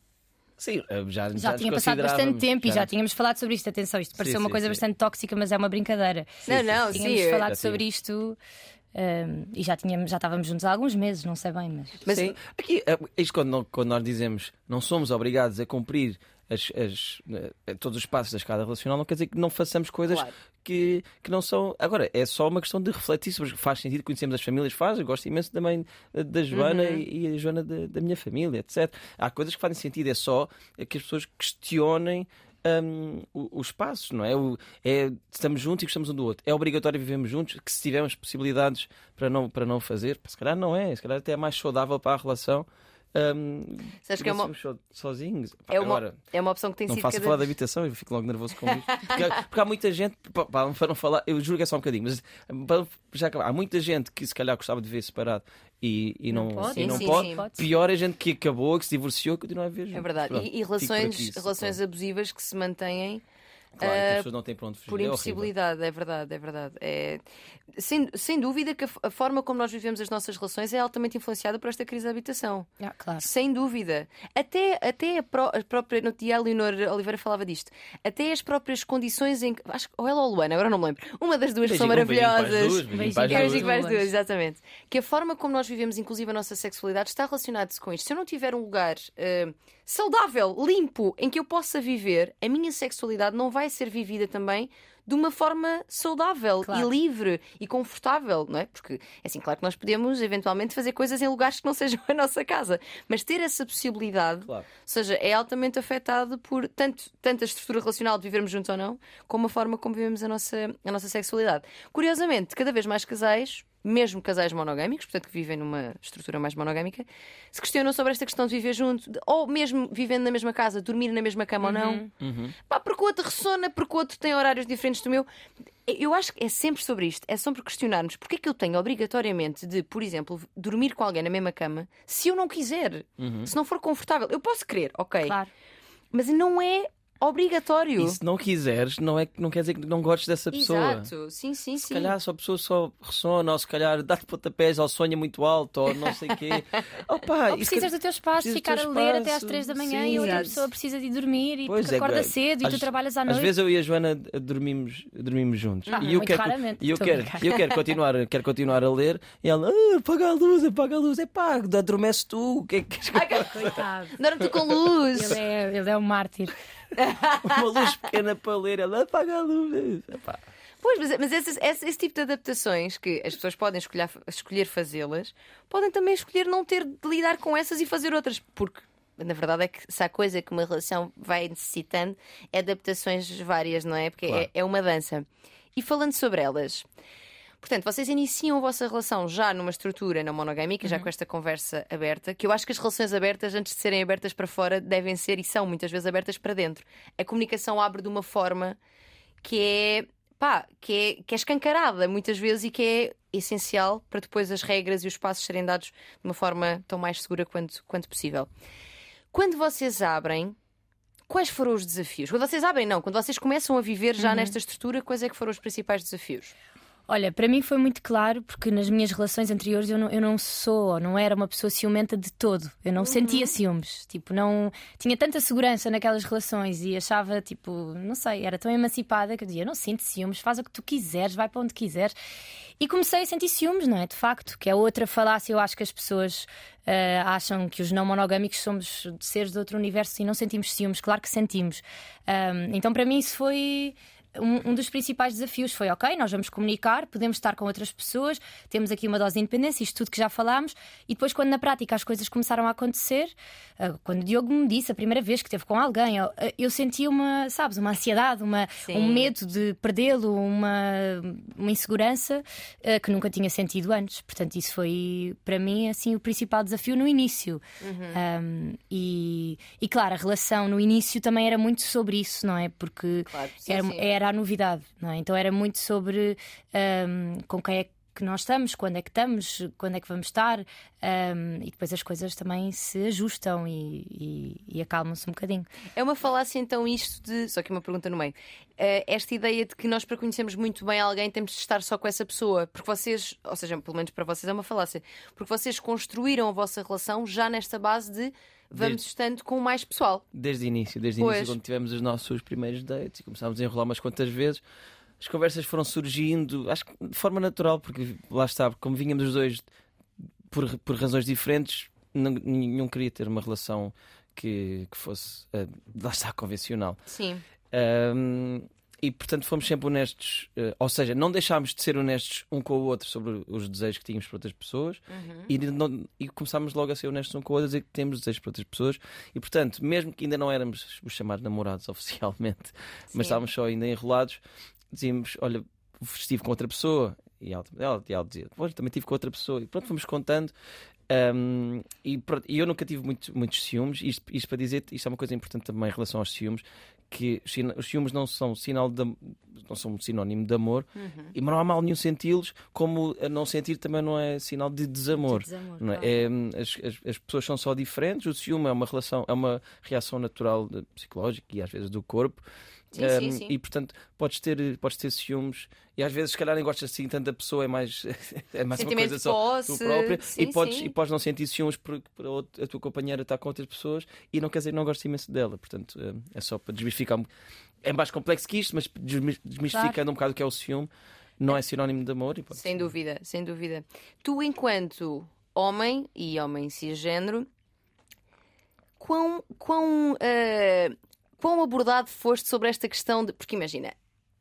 Sim, eh, já, Já, já tinha passado bastante tempo e já já- tínhamos falado sobre isto. Atenção, isto pareceu uma sim, coisa sim. bastante tóxica, mas é uma brincadeira. não, não, Tínhamos sim. falado Já sobre isto hum, e já, tínhamos, já estávamos juntos há alguns meses, não sei bem, mas. Mas Sim. Aqui, eh, isto quando, quando nós dizemos não somos obrigados a cumprir as, as, eh, todos os passos da escada relacional, não quer dizer que não façamos coisas Claro. Que, que não são. Agora, é só uma questão de refletir sobre faz sentido, conhecemos as famílias, faz. Eu gosto imenso também eh, da Joana Uhum. e, e a Joana da, da minha família, etc. Há coisas que fazem sentido, é só que as pessoas questionem. o- os passos, não é? O- é? Estamos juntos e gostamos um do outro. É obrigatório vivermos juntos, que se tivermos possibilidades para não, para não fazer, se calhar não é, se calhar até é mais saudável para a relação. Hum, Sabes que é uma- sozinhos. É, uma, Agora, é uma opção que tem não sido faço cada falar da habitação, eu fico logo nervoso com isto. Porque, porque há muita gente, para não falar, eu juro que é só um bocadinho, mas para já acabar, há muita gente que se calhar gostava de ver separado e, e não, Não pode, e sim, não sim, pode. sim. Pode. Pior é gente que acabou, que se divorciou, que continua a ver juntos. É verdade. Pronto, E, e por relações, aqui, só relações para- abusivas que se mantêm Claro, que eh, as pessoas não têm para onde fugir. por é impossibilidade, é verdade, é verdade. É... Sem, sem dúvida que a, a forma como nós vivemos as nossas relações é altamente influenciada por esta crise da habitação. Ah, claro. Sem dúvida. Até, até a, pró- a própria. No dia a Leonor Oliveira falava disto. Até as próprias condições em que. Acho, que- ou ela ou Luana, agora não me lembro. Uma das duas que são Beijinho, beijinho para as maravilhosas. duas, para as exatamente. Que a forma como nós vivemos, inclusive a nossa sexualidade, está relacionada com isto. Se eu não tiver um lugar eh, saudável, limpo, em que eu possa viver, a minha sexualidade não vai ser vivida também de uma forma saudável Claro. e livre e confortável, não é? Porque, é assim, claro que nós podemos eventualmente fazer coisas em lugares que não [LAUGHS] sejam a nossa casa, mas ter essa possibilidade Claro. ou seja, é altamente afetado por tanto, tanto a estrutura relacional de vivermos juntos ou não, como a forma como vivemos a nossa, a nossa sexualidade. Curiosamente, cada vez mais casais, mesmo casais monogâmicos, portanto que vivem numa estrutura mais monogâmica, se questionam sobre esta questão de viver junto, ou mesmo vivendo na mesma casa, dormir na mesma cama ou não. Uhum. Pá, porque o outro ressona, porque o outro tem horários diferentes do meu. Eu acho que é sempre sobre isto, é sempre questionarmos porque é que eu tenho obrigatoriamente de, por exemplo, dormir com alguém na mesma cama se eu não quiser, se não for confortável. Eu posso querer, ok, Claro. mas não é obrigatório. E se não quiseres, não, é, não quer dizer que não gostes dessa pessoa. Exato, sim, sim, Se sim. calhar só a pessoa só ressona, ou se calhar dá-te pontapés, ou sonha muito alto, ou não sei o quê. [LAUGHS] Opa, Ou precisas do teu espaço, ficar a ler até às espaço. 3 da manhã Sim, e outra pessoa precisa de ir dormir e Pois é, acorda cedo e às- tu trabalhas à Às noite. vezes eu e a Joana eh, dormimos, dormimos juntos. Ah, e eu quero, e eu quero, eu quero continuar, quero continuar a ler. E ela, ah, apaga a luz, apaga a luz. É pá, adormece tu. O que é que queres. Dorme-te com luz. Ele é, ele é um mártir. [LAUGHS] uma luz pequena para ler? Ela apaga a luz. Epá. Pois, mas, mas esse, esse- esse tipo de adaptações que as pessoas podem escolher, escolher fazê-las, podem também escolher não ter de lidar com essas e fazer outras. Porque, na verdade, é que se há coisa que uma relação vai necessitando é adaptações várias, não é? Porque Claro. é, é uma dança. E falando sobre elas. Portanto, vocês iniciam a vossa relação já numa estrutura não monogâmica, já com esta conversa aberta, que eu acho que as relações abertas, antes de serem abertas para fora, devem ser e são muitas vezes abertas para dentro. A comunicação abre de uma forma que é, pá, que é, que é escancarada muitas vezes e que é essencial para depois as regras e os passos serem dados de uma forma tão mais segura quanto, quanto possível. Quando vocês abrem, quais foram os desafios? Quando vocês abrem, não, quando vocês começam a viver já nesta estrutura, quais é que foram os principais desafios? Olha, para mim foi muito claro porque nas minhas relações anteriores eu não, eu não sou, ou não era uma pessoa ciumenta de todo. Eu não sentia ciúmes. Tipo, não tinha tanta segurança naquelas relações e achava, tipo, não sei, era tão emancipada que eu dizia: eu não sinto ciúmes, faz o que tu quiseres, vai para onde quiseres. E comecei a sentir ciúmes, não é? De facto, que é outra falácia. Eu acho que as pessoas ah, acham que os não monogâmicos somos seres de outro universo e não sentimos ciúmes. Claro que sentimos. Ahm, então, para mim, isso foi um, um dos principais desafios foi, ok, nós vamos comunicar, podemos estar com outras pessoas, temos aqui uma dose de independência, isto tudo que já falámos, e depois, quando na prática as coisas começaram a acontecer, ah, quando o Diogo me disse a primeira vez que esteve com alguém, eu, eu senti uma, sabes, uma ansiedade, uma, Sim. um medo de perdê-lo, uma, uma insegurança ah, que nunca tinha sentido antes. Portanto, isso foi para mim assim o principal desafio no início. Um, e, e claro, a relação no início também era muito sobre isso, não é? Porque Claro, sim, era, sim. era a novidade, não é? Então era muito sobre um, com quem é que nós estamos, quando é que estamos, quando é que vamos estar, um, e depois as coisas também se ajustam e, e- e acalmam-se um bocadinho. É uma falácia então isto de. Só que uma pergunta no meio. Eh, esta ideia de que nós, para conhecermos muito bem alguém, temos de estar só com essa pessoa. Porque vocês, ou seja, pelo menos para vocês é uma falácia. Porque vocês construíram a vossa relação já nesta base de vamos Desde- estando com mais pessoal. Desde o início, desde o início, quando tivemos os nossos primeiros dates e começámos a enrolar umas quantas vezes, as conversas foram surgindo, acho que de forma natural, porque lá está, como vínhamos os dois por, por razões diferentes, não- nenhum queria ter uma relação que, que fosse, eh, lá está, convencional. Sim. Ahm, e portanto fomos sempre honestos, eh, ou seja, não deixámos de ser honestos um com o outro sobre os desejos que tínhamos para outras pessoas e, não- e começámos logo a ser honestos um com o outro, a dizer que temos desejos para outras pessoas e portanto, mesmo que ainda não éramos os chamados namorados [LAUGHS] oficialmente, Sim. mas estávamos só ainda enrolados, dizíamos: Olha, estive com outra pessoa. E ela, ela, e ela dizia: Olha, também estive com outra pessoa. E pronto, fomos contando. Um, e, pronto, e eu nunca tive muito, muitos ciúmes. Isto, isto para dizer, isto é uma coisa importante também em relação aos ciúmes: que os ciúmes não são sinal de, não são sinónimo de amor e não há mal nenhum senti-los, como não sentir também não é sinal de desamor. Desamor, Não é? claro. É, hum, as, as- as pessoas são só diferentes. O ciúme é uma relação, é uma reação natural de- psicológica e às vezes do corpo. Sim, sim, Um, sim. E portanto podes ter, podes ter ciúmes e às vezes se calhar nem gostas assim tanto da pessoa, é mais, [LAUGHS] é mais uma coisa só tu própria sim, e, podes, sim. e podes não sentir ciúmes porque por a, tua companheira está com outras pessoas e não quer dizer que não gostes imenso dela. Portanto, é só para desmistificar. um- É mais complexo que isto, mas desmi- desmistificando um bocado o que é o ciúme, não é sinónimo de amor. Pode Sem dúvida, sem dúvida. Tu, enquanto homem e homem cisgênero, quão, quão, eh, quão abordado foste sobre esta questão de. Porque imagina,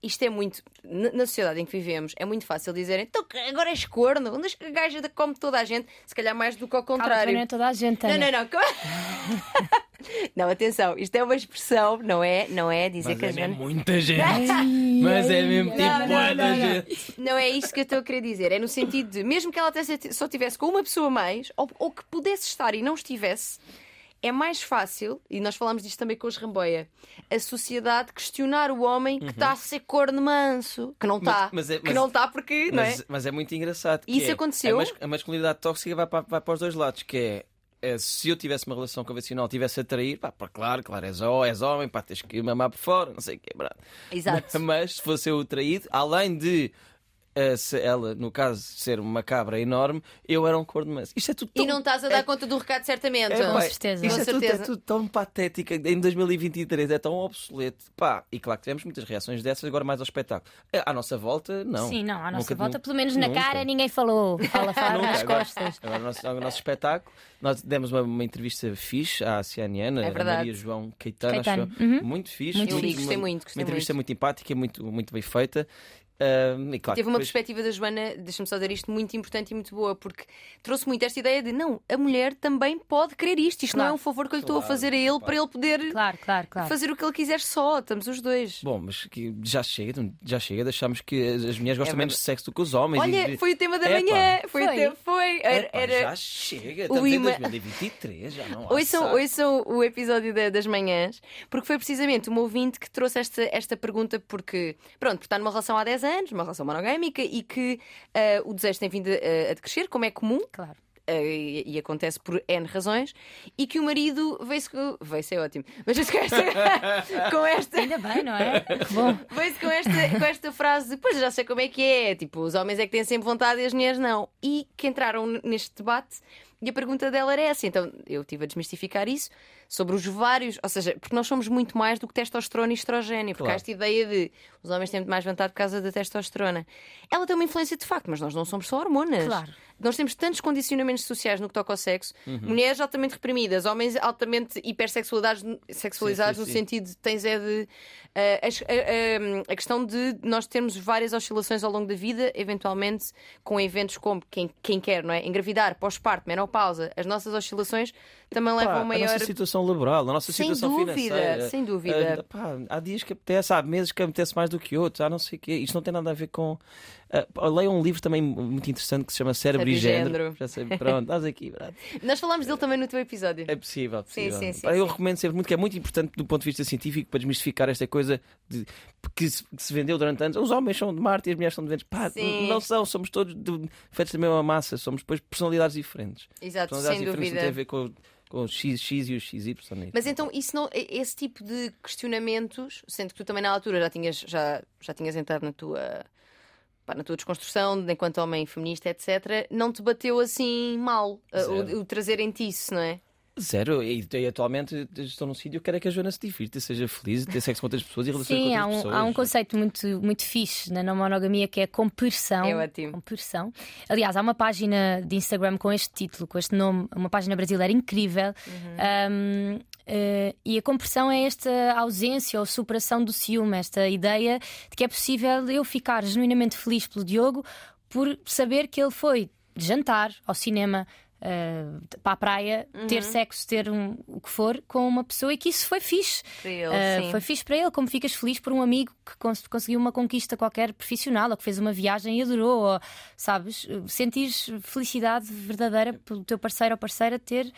isto é muito. Na sociedade em que vivemos, é muito fácil dizerem então agora és corno, onde és que a gaja come toda a gente, se calhar mais do que ao contrário. não é toda a gente. Não, não, não. [LAUGHS] Não, atenção, isto é uma expressão, não é, não é dizer Mas que a é mesmo muita gente. Mas é mesmo tipo Não, não, não, não. gente. Não é isto que eu estou a querer dizer. É no sentido de, mesmo que ela até se- só tivesse com uma pessoa a mais, ou, ou que pudesse estar e não estivesse, é mais fácil, e nós falámos disto também com os Ramboia, a sociedade questionar o homem que está a ser corno manso, que não está, Uhum. mas é- que mas- não está porque, não é? Mas, mas é muito engraçado. Isso é, aconteceu? A, mas- masculinidade tóxica vai para, vai para os dois lados, que é. é, se eu tivesse uma relação convencional, tivesse a trair, pá, pá, claro, claro, és, ho- és homem, pá, tens que mamar por fora, não sei o que, brado. Exato. [LAUGHS] Mas se fosse eu o traído, além de se ela, no caso, ser uma cabra enorme, eu era um corno manso. Isto é tudo E tão não estás a dar conta do recado, certamente. é, Com certeza. Isto Com é tudo, é certeza. tudo tão patético em 2023, é tão obsoleto. Pá, e claro que tivemos muitas reações dessas, agora mais ao espetáculo. É, À nossa volta, não. Sim, não, à nossa Nunca- volta, pelo menos na nunca. cara, ninguém falou. Fala, fala Nunca. nas Agora, costas. agora o nosso, o nosso espetáculo, nós demos uma, uma entrevista fixe à Cianiana, É a. Maria João Caetano, Caetano. Uhum. muito fixe. Muito Eu li, fixe. gostei uma, muito, gostei uma entrevista muito. muito empática e muito, muito bem feita. E claro, Teve uma depois- perspectiva da Joana, deixa-me só dizer isto, muito importante e muito boa, porque trouxe muito esta ideia de não, a mulher também pode querer isto. Isto não é Claro. um favor que eu lhe estou a Claro, fazer a ele claro. para ele poder Claro, claro, claro. fazer o que ele quiser só. Estamos os dois. Bom, mas que já chega, já chega, deixamos que as mulheres gostam É menos de sexo do que os homens. Olha, e- foi o tema da manhã. Foi, o Foi. tema, foi. Era, Já chega, o estamos em ima- 2023, já não há Ouçam, ouçam o episódio da- das manhãs, porque foi precisamente uma ouvinte que trouxe esta, esta pergunta, porque, pronto, porque está numa relação há 10 anos, uma relação monogâmica, e que ah, o desejo tem vindo a, a decrescer, como é comum, Claro. ah, e, e acontece por N razões, e que o marido veio-se com. Veio-se é ótimo, mas veio-se com esta. [LAUGHS] com esta Ainda bem, não é? Que bom. Veio-se com esta, com esta frase de, pois já sei como é que é, tipo, os homens é que têm sempre vontade e as mulheres não. E que entraram neste debate e a pergunta dela era essa. Então eu estive a desmistificar isso sobre os vários, ou seja, porque nós somos muito mais do que testosterona e estrogênio, porque Claro. há esta ideia de os homens têm muito mais vontade por causa da testosterona. Ela tem uma influência de facto, mas nós não somos só hormonas. Claro. Nós temos tantos condicionamentos sociais no que toca ao sexo. Uhum. Mulheres altamente reprimidas, homens altamente hipersexualizados sexualizados Sim, sim, no sentido de tens é de ah, as- a, a- a questão de nós termos várias oscilações ao longo da vida, eventualmente com eventos como quem, quem quer, não é? Engravidar, pós-parto, menopausa, as nossas oscilações também Pá, levam a A maior. nossa situação laboral, a nossa Sem situação dúvida, financeira. sem dúvida. Ah, pá, há dias que apetece, há meses que apetece mais do que outros, há não sei o quê. Isto não tem nada a ver com. Uh, um livro também muito interessante que se chama Cérebro, Cérebro e e Género. Género. Já sei, pronto, estás aqui, brado. [LAUGHS] Nós falámos dele também no teu episódio. É possível, é possível. sim, sim, Pá, Eu sim. recomendo sempre muito, que é muito importante do ponto de vista científico para desmistificar esta coisa de, que, se, que se vendeu durante anos. Os homens são de Marte e as mulheres são de Vênus. Pá, Sim. não são, somos todos de- feitos da mesma massa, somos depois personalidades diferentes. Exato, Personalidades sem diferentes dúvida. não tem a ver com, com o X, X e o XY. Mas então, isso não, esse tipo de questionamentos, sendo que tu também na altura já tinhas, já, já tinhas entrado na tua, pá, na tua desconstrução, enquanto homem feminista, etc., não te bateu assim mal Zero. o, o trazer em ti isso, não é? Zero, e, e atualmente estou num sítio que quero é que a Joana se divirta, seja feliz, ter sexo com outras pessoas e relações Sim, com há outras um, pessoas. há um conceito muito, muito fixe na não monogamia que é compersão. É ótimo. Compersão. Aliás, há uma página de Instagram com este título, com este nome, uma página brasileira incrível. Um, eh, e a compersão é esta ausência ou superação do ciúme, esta ideia de que é possível eu ficar genuinamente feliz pelo Diogo por saber que ele foi jantar ao cinema. Eh, para a praia, ter sexo, ter um, o que for com uma pessoa e que isso foi fixe. Para ele, Uh, foi fixe para ele, como ficas feliz por um amigo que cons- conseguiu uma conquista qualquer profissional, ou que fez uma viagem e adorou, ou sabes, sentires felicidade verdadeira pelo teu parceiro ou parceira ter,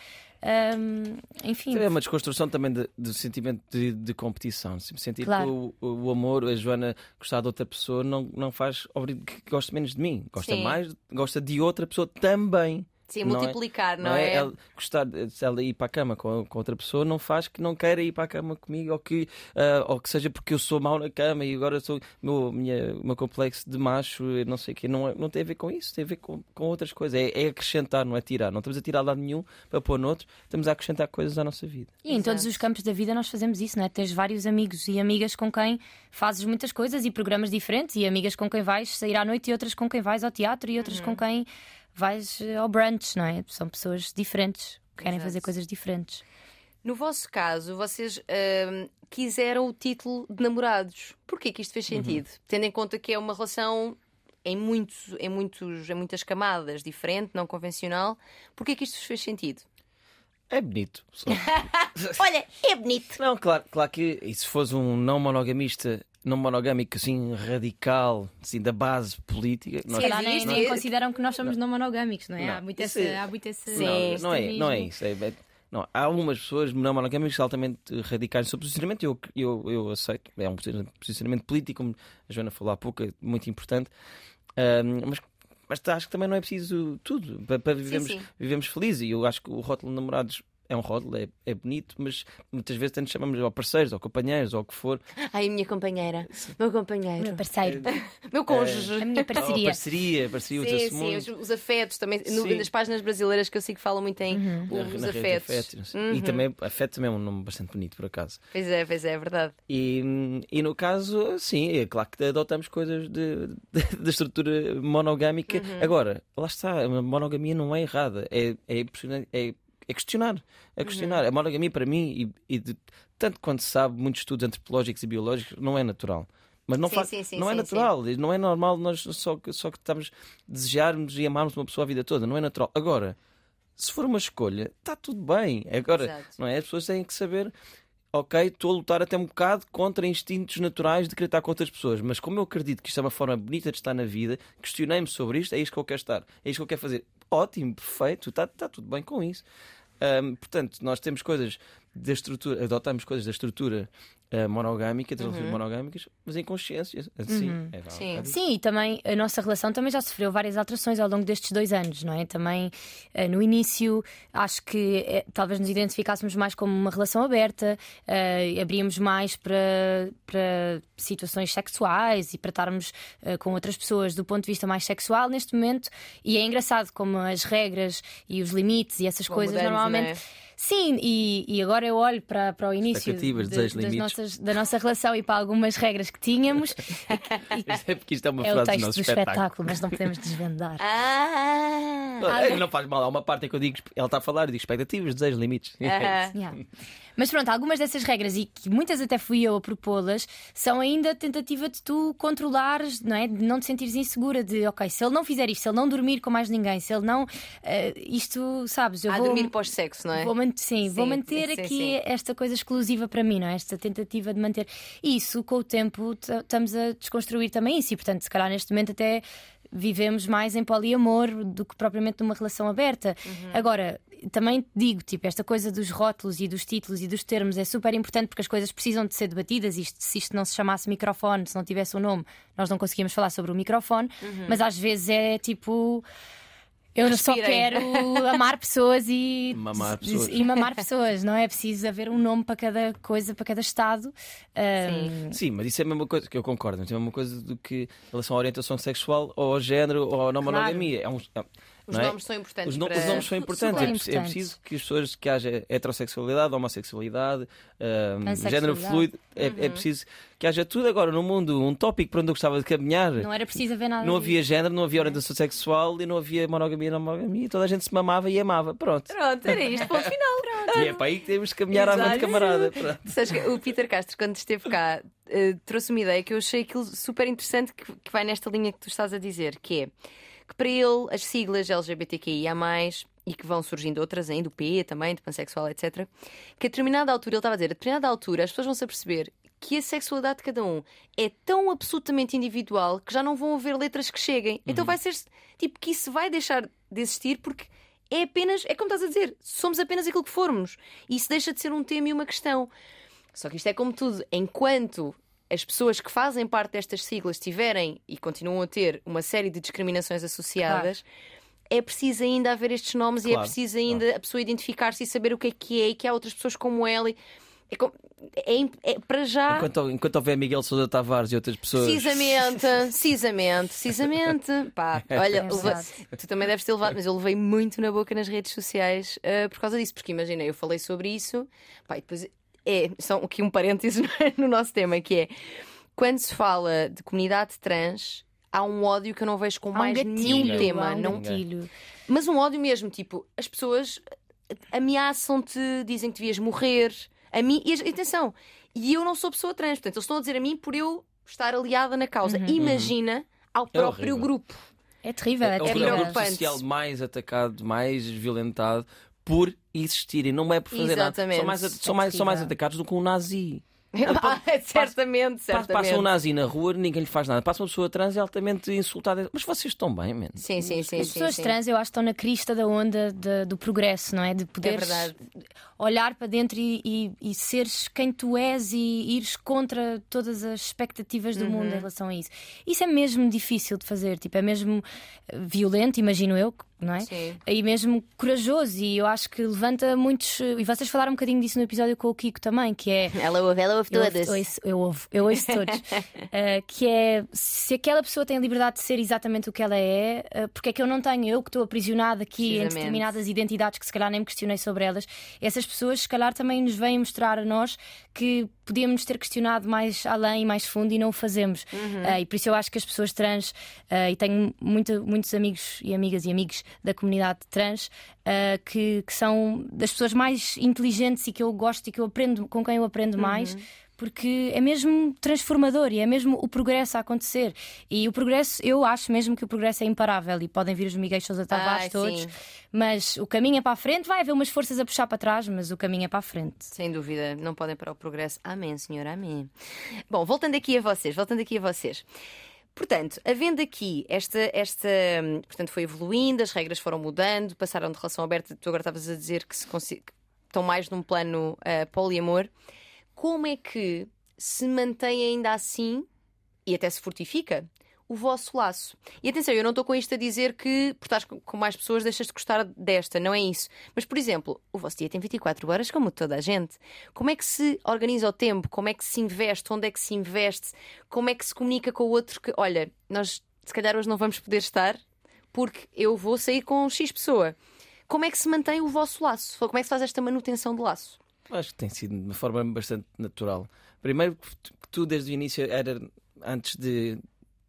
um, enfim. É uma desconstrução também de- do sentimento de, de competição. Se sentir Claro. que o, o amor, a Joana gostar de outra pessoa, não, não faz que gosta menos de mim. Gosta Sim. mais, gosta de outra pessoa também. Sim, Não é- multiplicar, não, é? Ela, gostar de se ela ir para a cama com, com outra pessoa não faz que não queira ir para a cama comigo ou que, ah, ou que seja porque eu sou mau na cama e agora sou meu, minha, o meu complexo de macho, não sei o quê. Não, é- não tem a ver com isso, tem a ver com, com outras coisas. É, é acrescentar, não é tirar. Não estamos a tirar lado nenhum para pôr noutro, estamos a acrescentar coisas à nossa vida. E em todos Exato. os campos da vida nós fazemos isso, não é? Tens vários amigos e amigas com quem fazes muitas coisas e programas diferentes, e amigas com quem vais sair à noite e outras com quem vais ao teatro e outras com quem vais eh, ao brunch, não é? São pessoas diferentes, querem Exato. fazer coisas diferentes. No vosso caso, vocês ahm, quiseram o título de namorados. Porquê que isto fez sentido? Tendo em conta que é uma relação em, muitos, em, muitos, em muitas camadas, diferente, não convencional, porquê que isto vos fez sentido? É bonito. só. [LAUGHS] [LAUGHS] [LAUGHS] Olha, é bonito. não, claro, claro que e se fosse um não monogamista, não monogâmico assim radical, assim da base política, nós- calhar nem, existe. nem consideram que nós somos não monogâmicos, não é? Não, Há muito esse. é- Há muito esse Sim, não, não é, não é isso. É- é- Não, há algumas pessoas não monogâmicas altamente radicais no seu posicionamento, eu, eu, eu aceito, é um posicionamento político, como a Joana falou há pouco, é muito importante, um, mas mas acho que também não é preciso tudo para, para vivermos, sim, sim. vivermos felizes. E eu acho que o rótulo de namorados é um rótulo, é, é bonito, mas muitas vezes tanto chamamos ou parceiros, ou companheiros, ou o que for. Ai, minha companheira, meu companheiro, meu parceiro, [LAUGHS] meu cônjuge, a minha parceria. Oh, parceria, parceria, sim, sim, os, os, afetos também, no, nas páginas brasileiras que eu sigo falam muito em uhum. os na, afetos. afetos uhum. E também, afeto também é um nome bastante bonito, por acaso. Pois é, pois é, é verdade. E, e no caso, sim, é claro que adotamos coisas de, de, de estrutura monogâmica. Uhum. Agora, lá está, a monogamia não é errada, é, é, é é questionar. É questionar. Uhum. A monogamia, para mim, e, e de, tanto quanto se sabe, muitos estudos antropológicos e biológicos, não é natural. Mas não, sim, faz, sim, sim, não é natural, não é normal nós só, só que estamos desejarmos e amarmos uma pessoa a vida toda, não é natural. Agora, se for uma escolha, está tudo bem. Agora, Exato. não é? As pessoas têm que saber, ok, estou a lutar até um bocado contra instintos naturais de querer estar com outras pessoas, mas como eu acredito que isto é uma forma bonita de estar na vida, questionei-me sobre isto, é isto que eu quero estar, é isto que eu quero fazer. Ótimo, perfeito, está, está tudo bem com isso. Portanto, nós temos coisas da estrutura, adotamos coisas da estrutura uh, monogâmica, das relações uhum. monogâmicas, mas em consciência. Assim, uhum. é Sim. Sim, e também a nossa relação também já sofreu várias alterações ao longo destes dois anos, não é? Também uh, no início acho que uh, talvez nos identificássemos mais como uma relação aberta, abríamos mais para, para situações sexuais e para estarmos com outras pessoas do ponto de vista mais sexual neste momento. E é engraçado como as regras e os limites e essas coisas normalmente. Sim, e, e agora eu olho para, para o início de, das nossas, da nossa relação e para algumas regras que tínhamos. [LAUGHS] é porque isto é uma é frase o texto do, do espetáculo. espetáculo. mas não podemos desvendar. [LAUGHS] Ah, não, ah, não faz mal, há uma parte que eu digo, ela está a falar, eu digo expectativas, desejos, limites. Uh -huh. yeah. Mas pronto, algumas dessas regras, e que muitas até fui eu a propô-las, são ainda tentativa de tu controlares, não é? De não te sentires insegura, de ok, se ele não fizer isto, se ele não dormir com mais ninguém, se ele não. Uh, isto, sabes, eu ah, vou. dormir pós-sexo, não é? Vou sim, sim, vou manter sim, aqui sim. esta coisa exclusiva para mim, não é? Esta tentativa de manter. E isso, com o tempo, estamos a desconstruir também isso, e portanto, se calhar neste momento até vivemos mais em poliamor do que propriamente numa relação aberta. Uhum. Agora, também digo, tipo, esta coisa dos rótulos e dos títulos e dos termos é super importante porque as coisas precisam de ser debatidas. Isto, se isto não se chamasse microfone, se não tivesse o um nome, nós não conseguíamos falar sobre o microfone, uhum. mas às vezes é tipo. Eu Respirem. só quero amar pessoas e mamar pessoas. e mamar pessoas, não é preciso haver um nome para cada coisa, para cada estado. Sim. Um... Sim, mas isso é a mesma coisa que eu concordo, é a mesma coisa do que em relação à orientação sexual ou ao género ou à não monogamia. Claro. É um, é os é? nomes são importantes. Os, no, para... os nomes são importantes. É, importantes. é, preciso que as pessoas que haja heterossexualidade, homossexualidade, um, género fluido, é, é, uhum. é, preciso que haja tudo agora no mundo, um tópico para onde eu gostava de caminhar. Não era preciso haver nada. Não havia género, não havia orientação sexual e não havia monogamia, não monogamia. Toda a gente se mamava e amava. Pronto. Pronto, era isto, ponto [LAUGHS] final. Pronto. E é para aí que temos que caminhar Exato. à frente, camarada. Pronto. [LAUGHS] Sabes que o Peter Castro, quando esteve cá, uh, trouxe uma ideia que eu achei aquilo super interessante que vai nesta linha que tu estás a dizer, que é que para ele as siglas LGBTQIA, e que vão surgindo outras ainda, do P também, de pansexual, etc., que a determinada altura, ele estava a dizer, a determinada altura as pessoas vão se aperceber que a sexualidade de cada um é tão absolutamente individual que já não vão haver letras que cheguem. Então uhum. Então vai ser tipo que isso vai deixar de existir porque é apenas, é como estás a dizer, somos apenas aquilo que formos. E isso deixa de ser um tema e uma questão. Só que isto é como tudo, enquanto as pessoas que fazem parte destas siglas tiverem e continuam a ter uma série de discriminações associadas. Claro. É preciso ainda haver estes nomes claro, e é preciso ainda claro. a pessoa identificar-se e saber o que é que é e que há outras pessoas como ela. E... É, é, é, para já. Enquanto, enquanto houver Miguel Sousa Tavares e outras pessoas. Precisamente, [LAUGHS] precisamente, precisamente. Pá, [LAUGHS] olha, é tu também deves ter levado, mas eu levei muito na boca nas redes sociais uh, por causa disso, porque imagina, eu falei sobre isso, pá, e depois é, são aqui um parênteses [LAUGHS] no nosso tema, que é quando se fala de comunidade trans, há um ódio que eu não vejo com há mais um gatilho, nenhum tema. Um não, gatilho. Mas um ódio mesmo, tipo, as pessoas ameaçam-te, dizem que devias morrer. A mim, e atenção, e eu não sou pessoa trans, portanto, eles estão a dizer a mim por eu estar aliada na causa. Uhum. Imagina ao é próprio é grupo. É terrível, é, é, é o grupo social mais atacado, mais violentado por existirem, não é por fazer Exatamente. nada. São mais, são, mais, são mais atacados do que um nazi. [LAUGHS] Ah, certamente, Passa- certamente. Passa um nazi na rua, ninguém lhe faz nada. Passa uma pessoa trans é altamente insultada. Mas vocês estão bem, mano. Sim, sim, sim. As sim, pessoas sim. trans, eu acho que estão na crista da onda de- do progresso, não é? De poderes verdade. olhar para dentro e, e- e seres quem tu és e ires contra todas as expectativas do Uhum. mundo em relação a isso. Isso é mesmo difícil de fazer, tipo, é mesmo eh, violento, imagino eu, não é? Sim. E mesmo corajoso, e eu acho que levanta muitos. E vocês falaram um bocadinho disso no episódio com o Kiko também, que é. [LAUGHS] Ela ouve, ela ouve Eu ouço, todas. ouço- eu ouvo, eu ouço todos. Uh, [LAUGHS] que é se aquela pessoa tem a liberdade de ser exatamente o que ela é, uh, porque é que eu não tenho? Eu que estou aprisionada aqui em determinadas identidades que se calhar nem me questionei sobre elas, essas pessoas se calhar também nos vêm mostrar a nós que podíamos ter questionado mais além e mais fundo e não o fazemos. Uh, e por isso eu acho que as pessoas trans, uh, e tenho muita- muitos amigos e amigas e amigos da comunidade trans uh, que, que são das pessoas mais inteligentes e que eu gosto e que eu aprendo, com quem eu aprendo mais porque é mesmo transformador e é mesmo o progresso a acontecer. E o progresso, eu acho mesmo que o progresso é imparável e podem vir os Miguel Sousa Tavares Ai, todos, sim. mas o caminho é para a frente, vai haver umas forças a puxar para trás, mas o caminho é para a frente. Sem dúvida, não podem parar o progresso. Amém, senhor, amém. Bom, voltando aqui a vocês, voltando aqui a vocês. Portanto, havendo aqui esta, esta. hum, Portanto, foi evoluindo, as regras foram mudando, passaram de relação aberta. Tu agora estavas a dizer que, se estão mais num plano ah, poliamor. Como é que se mantém ainda assim e até se fortifica o vosso laço? E atenção, eu não estou com isto a dizer que por estás com mais pessoas deixas de gostar desta, não é isso. Mas, por exemplo, o vosso dia tem 24 horas, como toda a gente. Como é que se organiza o tempo? Como é que se investe? Onde é que se investe? Como é que se comunica com o outro que, olha, nós se calhar hoje não vamos poder estar porque eu vou sair com X pessoa. Como é que se mantém o vosso laço? Como é que se faz esta manutenção do laço? Acho que tem sido de uma forma bastante natural. Primeiro, que tu desde o início era antes de,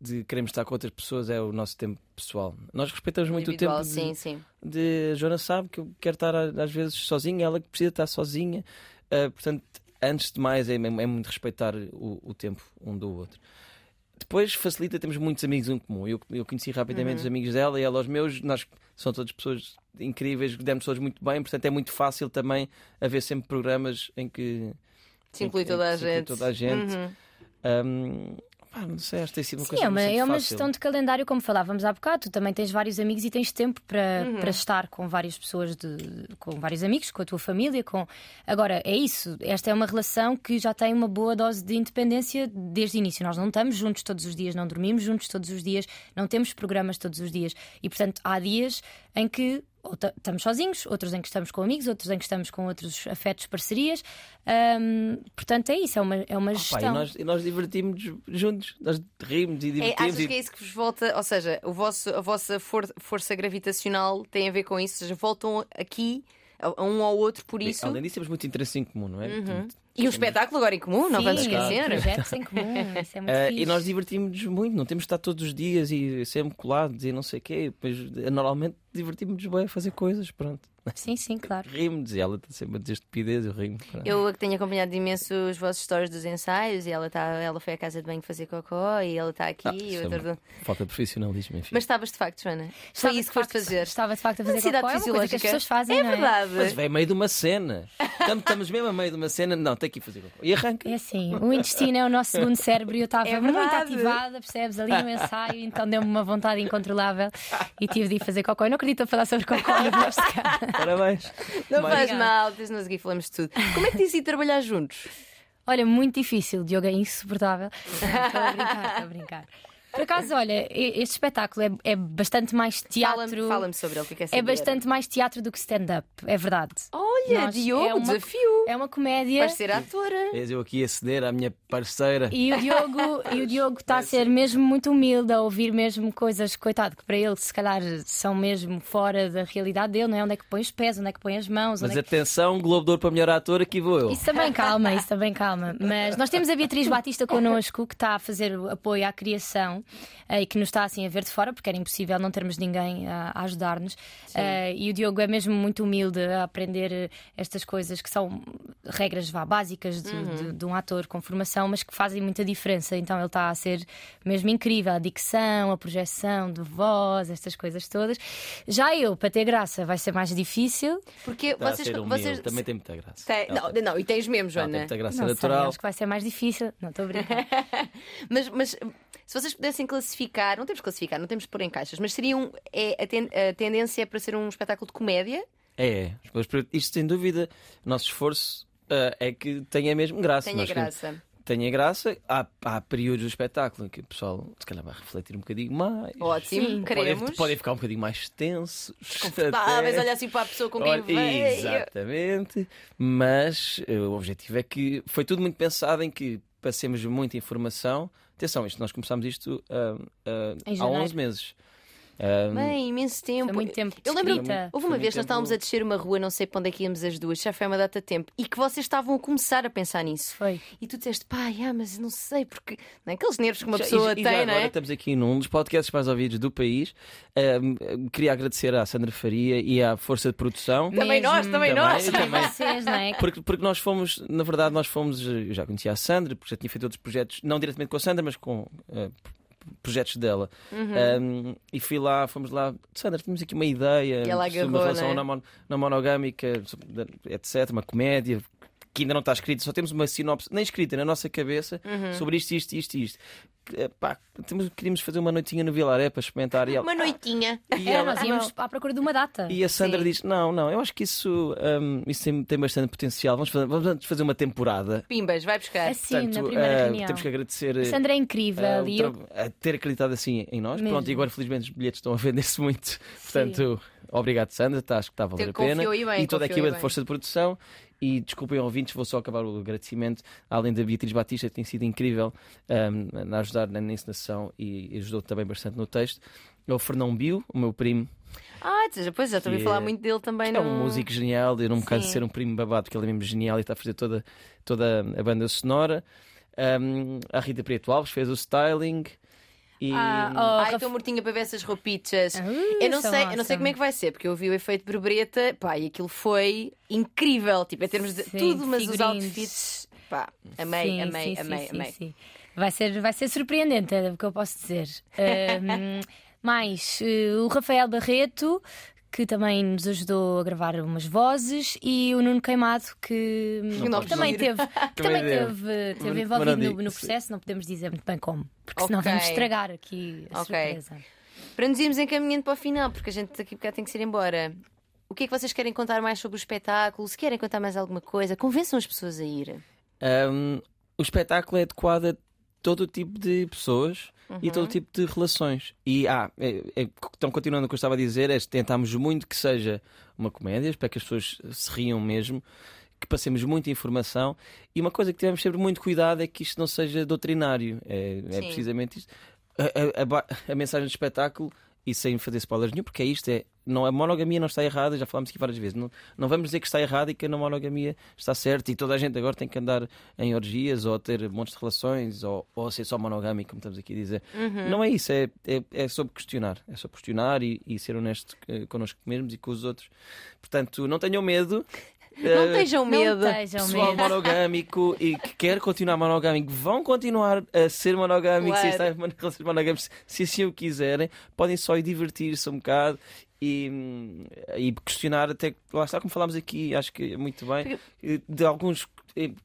de queremos estar com outras pessoas, é o nosso tempo pessoal. Nós respeitamos muito o tempo sim, de, sim. de- Joana sabe que eu quero estar às vezes sozinha, ela que precisa estar sozinha. Ah, portanto, antes de mais, é, é muito respeitar o, o tempo um do outro. Depois facilita, temos muitos amigos em comum. Eu, eu conheci rapidamente os amigos dela e ela os meus. Nós são todas pessoas incríveis, demos pessoas muito bem, portanto é muito fácil também haver sempre programas em que Se inclui toda a gente. toda a gente. Uhum. Hum, pá, não sei, acho que tem sido uma Sim, coisa é uma, é uma fácil. gestão de calendário, como falávamos há bocado. Tu também tens vários amigos e tens tempo para, Uhum. para estar com várias pessoas, de, com vários amigos, com a tua família. Com... Agora, é isso. Esta é uma relação que já tem uma boa dose de independência desde o início. Nós não estamos juntos todos os dias, não dormimos juntos todos os dias, não temos programas todos os dias. E, portanto, há dias em que estamos sozinhos, outros em que estamos com amigos, outros em que estamos com outros afetos, parcerias. Hum, portanto, é isso, é uma, é uma Pá, gestão. e nós, e nós divertimos juntos, nós rimos e É, divertimos. achas e- que é isso que vos volta? Ou seja, o vosso, a vossa for- força gravitacional tem a ver com isso? Ou seja, voltam aqui a, a um ao outro por isso? Além disso, temos muito interesse em comum, não é? Portanto, E um espetáculo agora em comum, não Sim, vamos é, esquecer. projetos em comum, [LAUGHS] isso é muito fixe. e nós divertimos muito, não temos de estar todos os dias e sempre colados e não sei o quê. Depois, eh, normalmente divertimos-nos bem a fazer coisas, pronto. Sim, sim, claro. Rimos e ela está sempre a dizer estupidez, eu rimo. pronto. Eu tenho acompanhado imenso os vossos stories dos ensaios e ela, tá, ela foi à casa de banho fazer cocó e ela está aqui. Ah, e isso é Falta de profissionalismo, enfim. Mas estavas de facto, Joana. Foi Estava isso de que foste fazer. Estava de facto a fazer cocó, é uma coisa que as fisiológica. pessoas fazem, É não verdade. Mas vem meio de uma cena. Estamos, estamos mesmo a meio de uma cena. Não, tem que ir fazer cocô. E arranca. É assim, o intestino é o nosso segundo cérebro e eu estava É muito ativada, percebes, ali no ensaio, então deu-me uma vontade incontrolável e tive de ir fazer cocó. Eu não acredito a falar sobre caso. [LAUGHS] Parabéns. Não Mais- faz mal, nós aqui falamos de tudo. Como é que diz ir trabalhar juntos? Olha, muito difícil, Diogo é insuportável. [LAUGHS] Estou a brincar, estou a brincar. Por acaso, olha, este espetáculo é, é bastante mais Fala-me teatro. fala sobre ele, fica é bastante mais teatro do que stand-up, é verdade. Olha, Nós- Diogo, é uma- desafio. É uma comédia. Vais ser atora. És eu aqui a ceder à minha parceira. E o Diogo e o Diogo está a ser mesmo muito humilde a ouvir mesmo coisas, coitado, que para ele se calhar são mesmo fora da realidade dele, não é? Onde é que põe os pés, onde é que põe as mãos, Mas onde é que... atenção, Globo de Ouro para melhor ator, aqui vou eu. Isso também calma, isso também calma. Mas nós temos a Beatriz Batista connosco, que está a fazer apoio à criação e que nos está assim a ver de fora, porque era impossível não termos ninguém a, a ajudar-nos. Eh, e o Diogo é mesmo muito humilde a aprender eh, estas coisas que são regras vá, básicas de, de- de um ator com formação, mas que fazem muita diferença. Então ele está a ser mesmo incrível. A dicção, a projeção de voz, estas coisas todas. Já eu, para ter graça, vai ser mais difícil. Porque Está a vocês. ser humilde, vocês também tem muita graça. Tem- não, não, e tens mesmo, Joana. tem muita graça Não sei, natural. acho que vai ser mais difícil. Não estou a brincar. [LAUGHS] Mas, mas se vocês pudessem classificar, não temos que classificar, não temos que pôr em caixas, mas seria um, é, a, ten- a tendência é para ser um espetáculo de comédia? É, isto sem dúvida, o nosso esforço ah, é que tenha mesmo graça. Tenha graça. Tenha graça. Há, há períodos do espetáculo em que o pessoal se calhar vai refletir um bocadinho mais. Ótimo, Sim. queremos. Podem, podem ficar um bocadinho mais tensos. Talvez até. olhar assim para a pessoa com quem Olha, veio. Exatamente. Mas eh, o objetivo é que foi tudo muito pensado em que passemos muita informação. Atenção, isto, nós começámos isto ah, Em há janeiro. 11 meses. Ah, Bem, imenso tempo. Foi muito tempo Eu lembro escrita. houve uma vez que nós estávamos a descer uma rua, não sei para onde é que íamos as duas, já foi uma data de tempo, e que vocês estavam a começar a pensar nisso. Foi. E tu disseste, pai, ah, mas não sei, porque. Não é aqueles nervos que uma Já- pessoa e, e já tem, agora não é? estamos aqui num dos podcasts mais ouvidos do país. Ahm, queria agradecer à Sandra Faria e à Força de Produção. Também nós, também nós. Também. Vocês, não é? Porque, porque nós fomos, na verdade, nós fomos. Eu já conhecia a Sandra, porque já tinha feito outros projetos, não diretamente com a Sandra, mas com eh, projetos dela. Uhum. Um, e fui lá, fomos lá, Sandra, tínhamos aqui uma ideia sobre uma relação né? não, mon- não monogâmica, etc., uma comédia. Que ainda não está escrita, só temos uma sinopse, nem escrita na nossa cabeça, Uhum. sobre isto, isto, isto, isto. Que, pá, temos- queríamos fazer uma noitinha no Vilaré para experimentar. E ela, Uma noitinha. e É, ela- nós íamos à procura de uma data. e a Sandra Sim. diz: Não, não, eu acho que isso, hum, isso tem, tem bastante potencial. Vamos fazer, vamos antes fazer uma temporada. Pimbas, vai buscar. Assim, na Portanto, primeira eh, reunião. temos que agradecer A Sandra é incrível e eu tra- a ter acreditado assim em nós. Mesmo. Pronto, e agora felizmente os bilhetes estão a vender-se muito. Portanto, obrigado, Sandra. Tá, acho que está a valer a pena. e bem, e toda a equipa de força de produção. E desculpem, ouvintes, vou só acabar o agradecimento. Além da Beatriz Batista, que tem sido incrível um, a ajudar na encenação e ajudou também bastante no texto. É o Fernão Bio, o meu primo, Ah, pois já estou a ouvir Que falar é- muito dele também. é no... um músico genial, eu não me canso de ser um primo babado, porque ele é mesmo genial e está a fazer toda, toda a banda sonora. Um, a Rita Preto Alves fez o styling. E Ah, oh, Ai, estou mortinha para ver essas roupitas. Ah, eu não sei, eu não sei awesome. como é que vai ser, porque eu vi o efeito borboleta, pá, e aquilo foi incrível, tipo, em termos de Sim, tudo, mas os figurinos. outfits, pá, amei, Sim, amei, sim, amei, sim, amei. sim. Vai ser, vai ser surpreendente, é o que eu posso dizer. [LAUGHS] Ahm, mais eh, o Rafael Barreto, que também nos ajudou a gravar umas vozes, e o Nuno Queimado, que, [LAUGHS] que também teve, que também teve, teve envolvido no, no processo, não podemos dizer muito bem como, porque senão Ok. vamos estragar aqui a Ok. surpresa. Para nos irmos encaminhando para o final, porque a gente daqui a bocado tem que ir embora. O que é que vocês querem contar mais sobre o espetáculo? Se querem contar mais alguma coisa, convençam as pessoas a ir. um, o espetáculo é adequado a todo tipo de pessoas e Uhum. todo o tipo de relações. E ah, é, é- então, continuando o que eu estava a dizer, é tentámos muito que seja uma comédia, para que as pessoas se riam mesmo. Que passemos muita informação e uma coisa que tivemos sempre muito cuidado é que isto não seja doutrinário. É, é precisamente isto. A, a- a a mensagem do espetáculo, e sem fazer spoilers nenhum, porque é isto: é, não, a monogamia não está errada, já falámos aqui várias vezes. Não, não vamos dizer que está errada e que a não monogamia está certa e toda a gente agora tem que andar em orgias ou ter montes de relações ou, ou ser só monogâmico, como estamos aqui a dizer. Uhum. Não é isso, é, é, é sobre questionar. É sobre questionar e, e ser honesto eh, connosco mesmos e com os outros. Portanto, não tenham medo. Não Eh, tenham medo. Não estejam pessoal medo. monogâmico e que quer continuar monogâmico vão continuar a ser monogâmicos Claro. e estar em relações [LAUGHS] monogâmicas se assim o quiserem, podem só ir divertir-se um bocado e, hum, e questionar até lá está como falámos aqui, acho que é muito bem, eh, de alguns eh,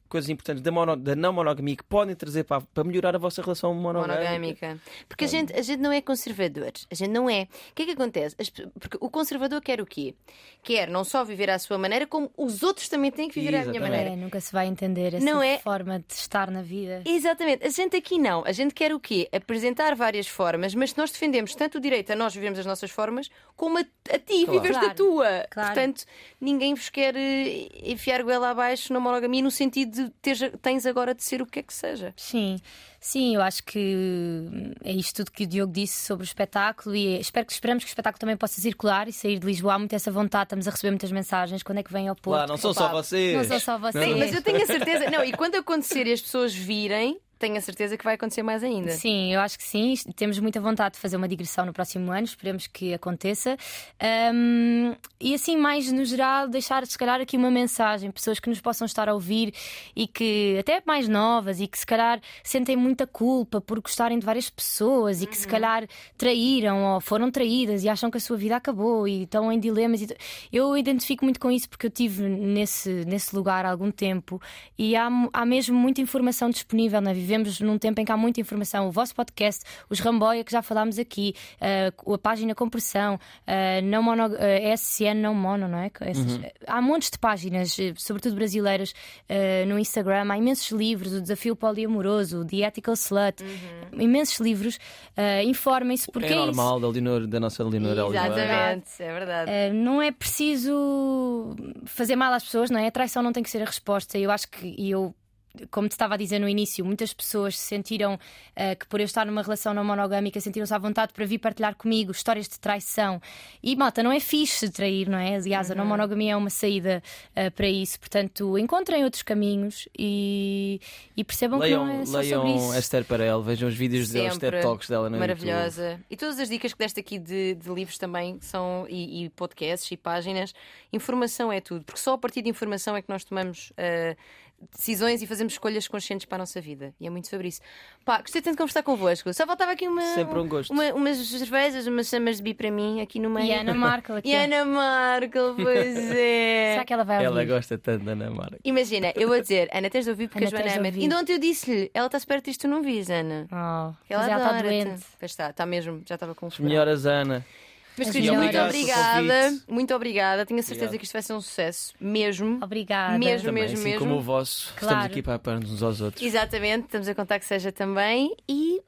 coisas importantes da, mono- da não monogamia que podem trazer para, para melhorar a vossa relação monogâmica. monogâmica. Porque a gente, a gente não é conservador. A gente não é. O que é que acontece? Porque o conservador quer o quê? Quer não só viver à sua maneira, como os outros também têm que viver à minha Exatamente. maneira. É, nunca se vai entender essa Não é- forma de estar na vida. Exatamente. A gente aqui não. A gente quer o quê? Apresentar várias formas, mas nós defendemos tanto o direito a nós vivermos as nossas formas, como a, a ti Claro. viveres a Claro. tua. Claro. Portanto, ninguém vos quer eh, enfiar goela abaixo na monogamia no sentido de teres, tens agora de ser o que é que seja. Sim, sim, eu acho que é isto tudo que o Diogo disse sobre o espetáculo e espero que esperamos que o espetáculo também possa circular e sair de Lisboa. Há muita essa vontade, estamos a receber muitas mensagens. Quando é que vem ao Porto? Lá, não são só vocês. Não são só vocês. Sim, mas eu tenho a certeza. Não, e quando acontecer e as pessoas virem, tenho a certeza que vai acontecer mais ainda. Sim, eu acho que sim. Temos muita vontade de fazer uma digressão no próximo ano, esperemos que aconteça. Um, e assim, mais no geral, deixar se calhar aqui uma mensagem, pessoas que nos possam estar a ouvir e que até mais novas e que se calhar sentem muita culpa por gostarem de várias pessoas e que se calhar traíram ou foram traídas e acham que a sua vida acabou e estão em dilemas. E... Eu identifico muito com isso porque eu tive nesse, nesse lugar há algum tempo e há, há mesmo muita informação disponível. Né? Vivemos num tempo em que há muita informação. O vosso podcast, os Ramboia, que já falámos aqui, uh, a página Compressão, uh, não mono, uh, SCN não mono, não é? Essas, uhum. Há montes de páginas, sobretudo brasileiras, no Instagram. Há imensos livros, o Desafio Poliamoroso, The Ethical Slut, uhum. imensos livros. Informem-se porque. É normal, da, Leonor, da nossa Leonor Exatamente, é verdade. não é preciso fazer mal às pessoas, não é? A traição não tem que ser a resposta. Eu acho que e eu como te estava a dizer no início, muitas pessoas se sentiram uh, que por eu estar numa relação não monogâmica sentiram-se à vontade para vir partilhar comigo histórias de traição. E malta, não é fixe trair, não é? Aliás, uhum. a não monogamia é uma saída uh, para isso. Portanto, encontrem outros caminhos e, e percebam leiam, que não é só leiam sobre isso. Esther Perel, vejam os vídeos Sempre. os TED Talks dela no Maravilhosa. YouTube. E todas as dicas que deste aqui de, de livros também são, e, e, podcasts e páginas. Informação é tudo, porque só a partir de informação é que nós tomamos. Uh, decisões e fazemos escolhas conscientes para a nossa vida. E é muito sobre isso. Pá, gostei tanto de conversar convosco. Só faltava aqui uma. Sempre um gosto. Uma, umas cervejas, umas chamas de bi para mim aqui no meio. E a Ana Markel aqui. [LAUGHS] E a Ana Markel, pois [LAUGHS] é. Será que ela vai ouvir? Ela gosta tanto da Ana Markel. Imagina, eu vou dizer, Ana, tens de ouvir porque Ana, a Joana ama. Ainda ontem eu disse-lhe, ela está perto disto, tu não vis, Ana. Oh, ela, ela está doente. Pois está, está mesmo, já estava com Melhoras, Ana. Mas querida, muito obrigada. Muito obrigada. Tenho a certeza obrigado. que isto vai ser um sucesso. Mesmo. Obrigada. Mesmo, também, mesmo, assim mesmo. como o vosso. Claro. Estamos aqui para apoiar uns aos outros. Exatamente. Estamos a contar que seja também. E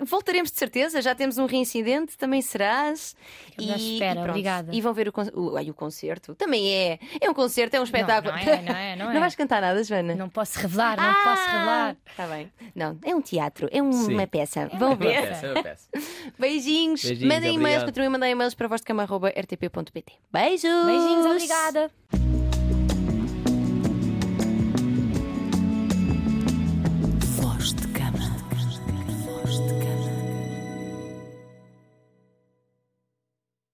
voltaremos de certeza, já temos um reincidente, também serás. E, espera, e obrigada. E vão ver o, con o, ai, o concerto. Também é. É um concerto, é um espetáculo. Não, não é, não é. [LAUGHS] Não, é. não vais cantar nada, Joana? Não posso revelar, não ah, posso revelar. Está bem. Não, é um teatro, é um, uma peça. É vão uma ver. Peça, é uma peça. [LAUGHS] Beijinhos. Beijinhos, Mandem e-mails, continuem a mandar e-mails para vostecama.rtp.pt. Beijos. Beijinhos, obrigada. Voz